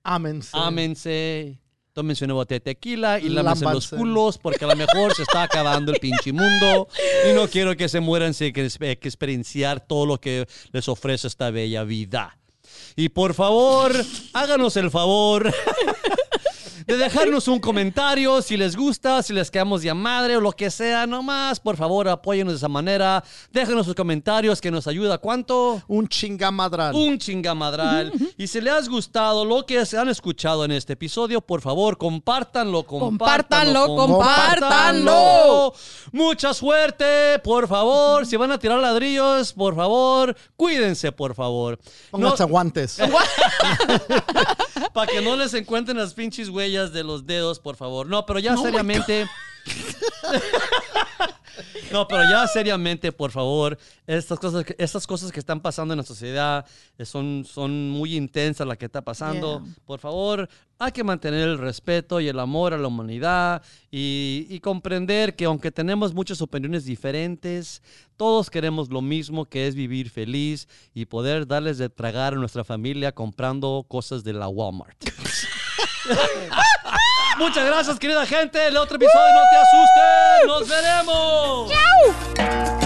Ámense. ámense, tómense una botella de tequila y lámense los culos porque a lo mejor se está acabando el pinche mundo y no quiero que se mueran sin que, que experienciar todo lo que les ofrece esta bella vida. Y por favor, háganos el favor de dejarnos un comentario si les gusta, si les quedamos de madre o lo que sea, nomás, por favor, apóyenos de esa manera. Déjenos sus comentarios que nos ayuda. ¿Cuánto? Un chingamadral. Un chingamadral. Y si les ha gustado lo que se han escuchado en este episodio, por favor, compártanlo, compártanlo, Compártanlo, compártanlo. Mucha suerte, por favor. Si van a tirar ladrillos, por favor, cuídense, por favor. Pónganse guantes. Para que no les encuentren las pinches huellas de los dedos, por favor. No, pero ya seriamente. No, pero ya seriamente, por favor, estas cosas, que- estas cosas que están pasando en la sociedad eh, son, son muy intensas las que está pasando. Yeah. Por favor, hay que mantener el respeto y el amor a la humanidad y, y comprender que aunque tenemos muchas opiniones diferentes, todos queremos lo mismo, que es vivir feliz y poder darles de tragar a nuestra familia comprando cosas de la Walmart. Muchas gracias, querida gente. El otro episodio, no te asustes. Nos veremos. ¡Chao!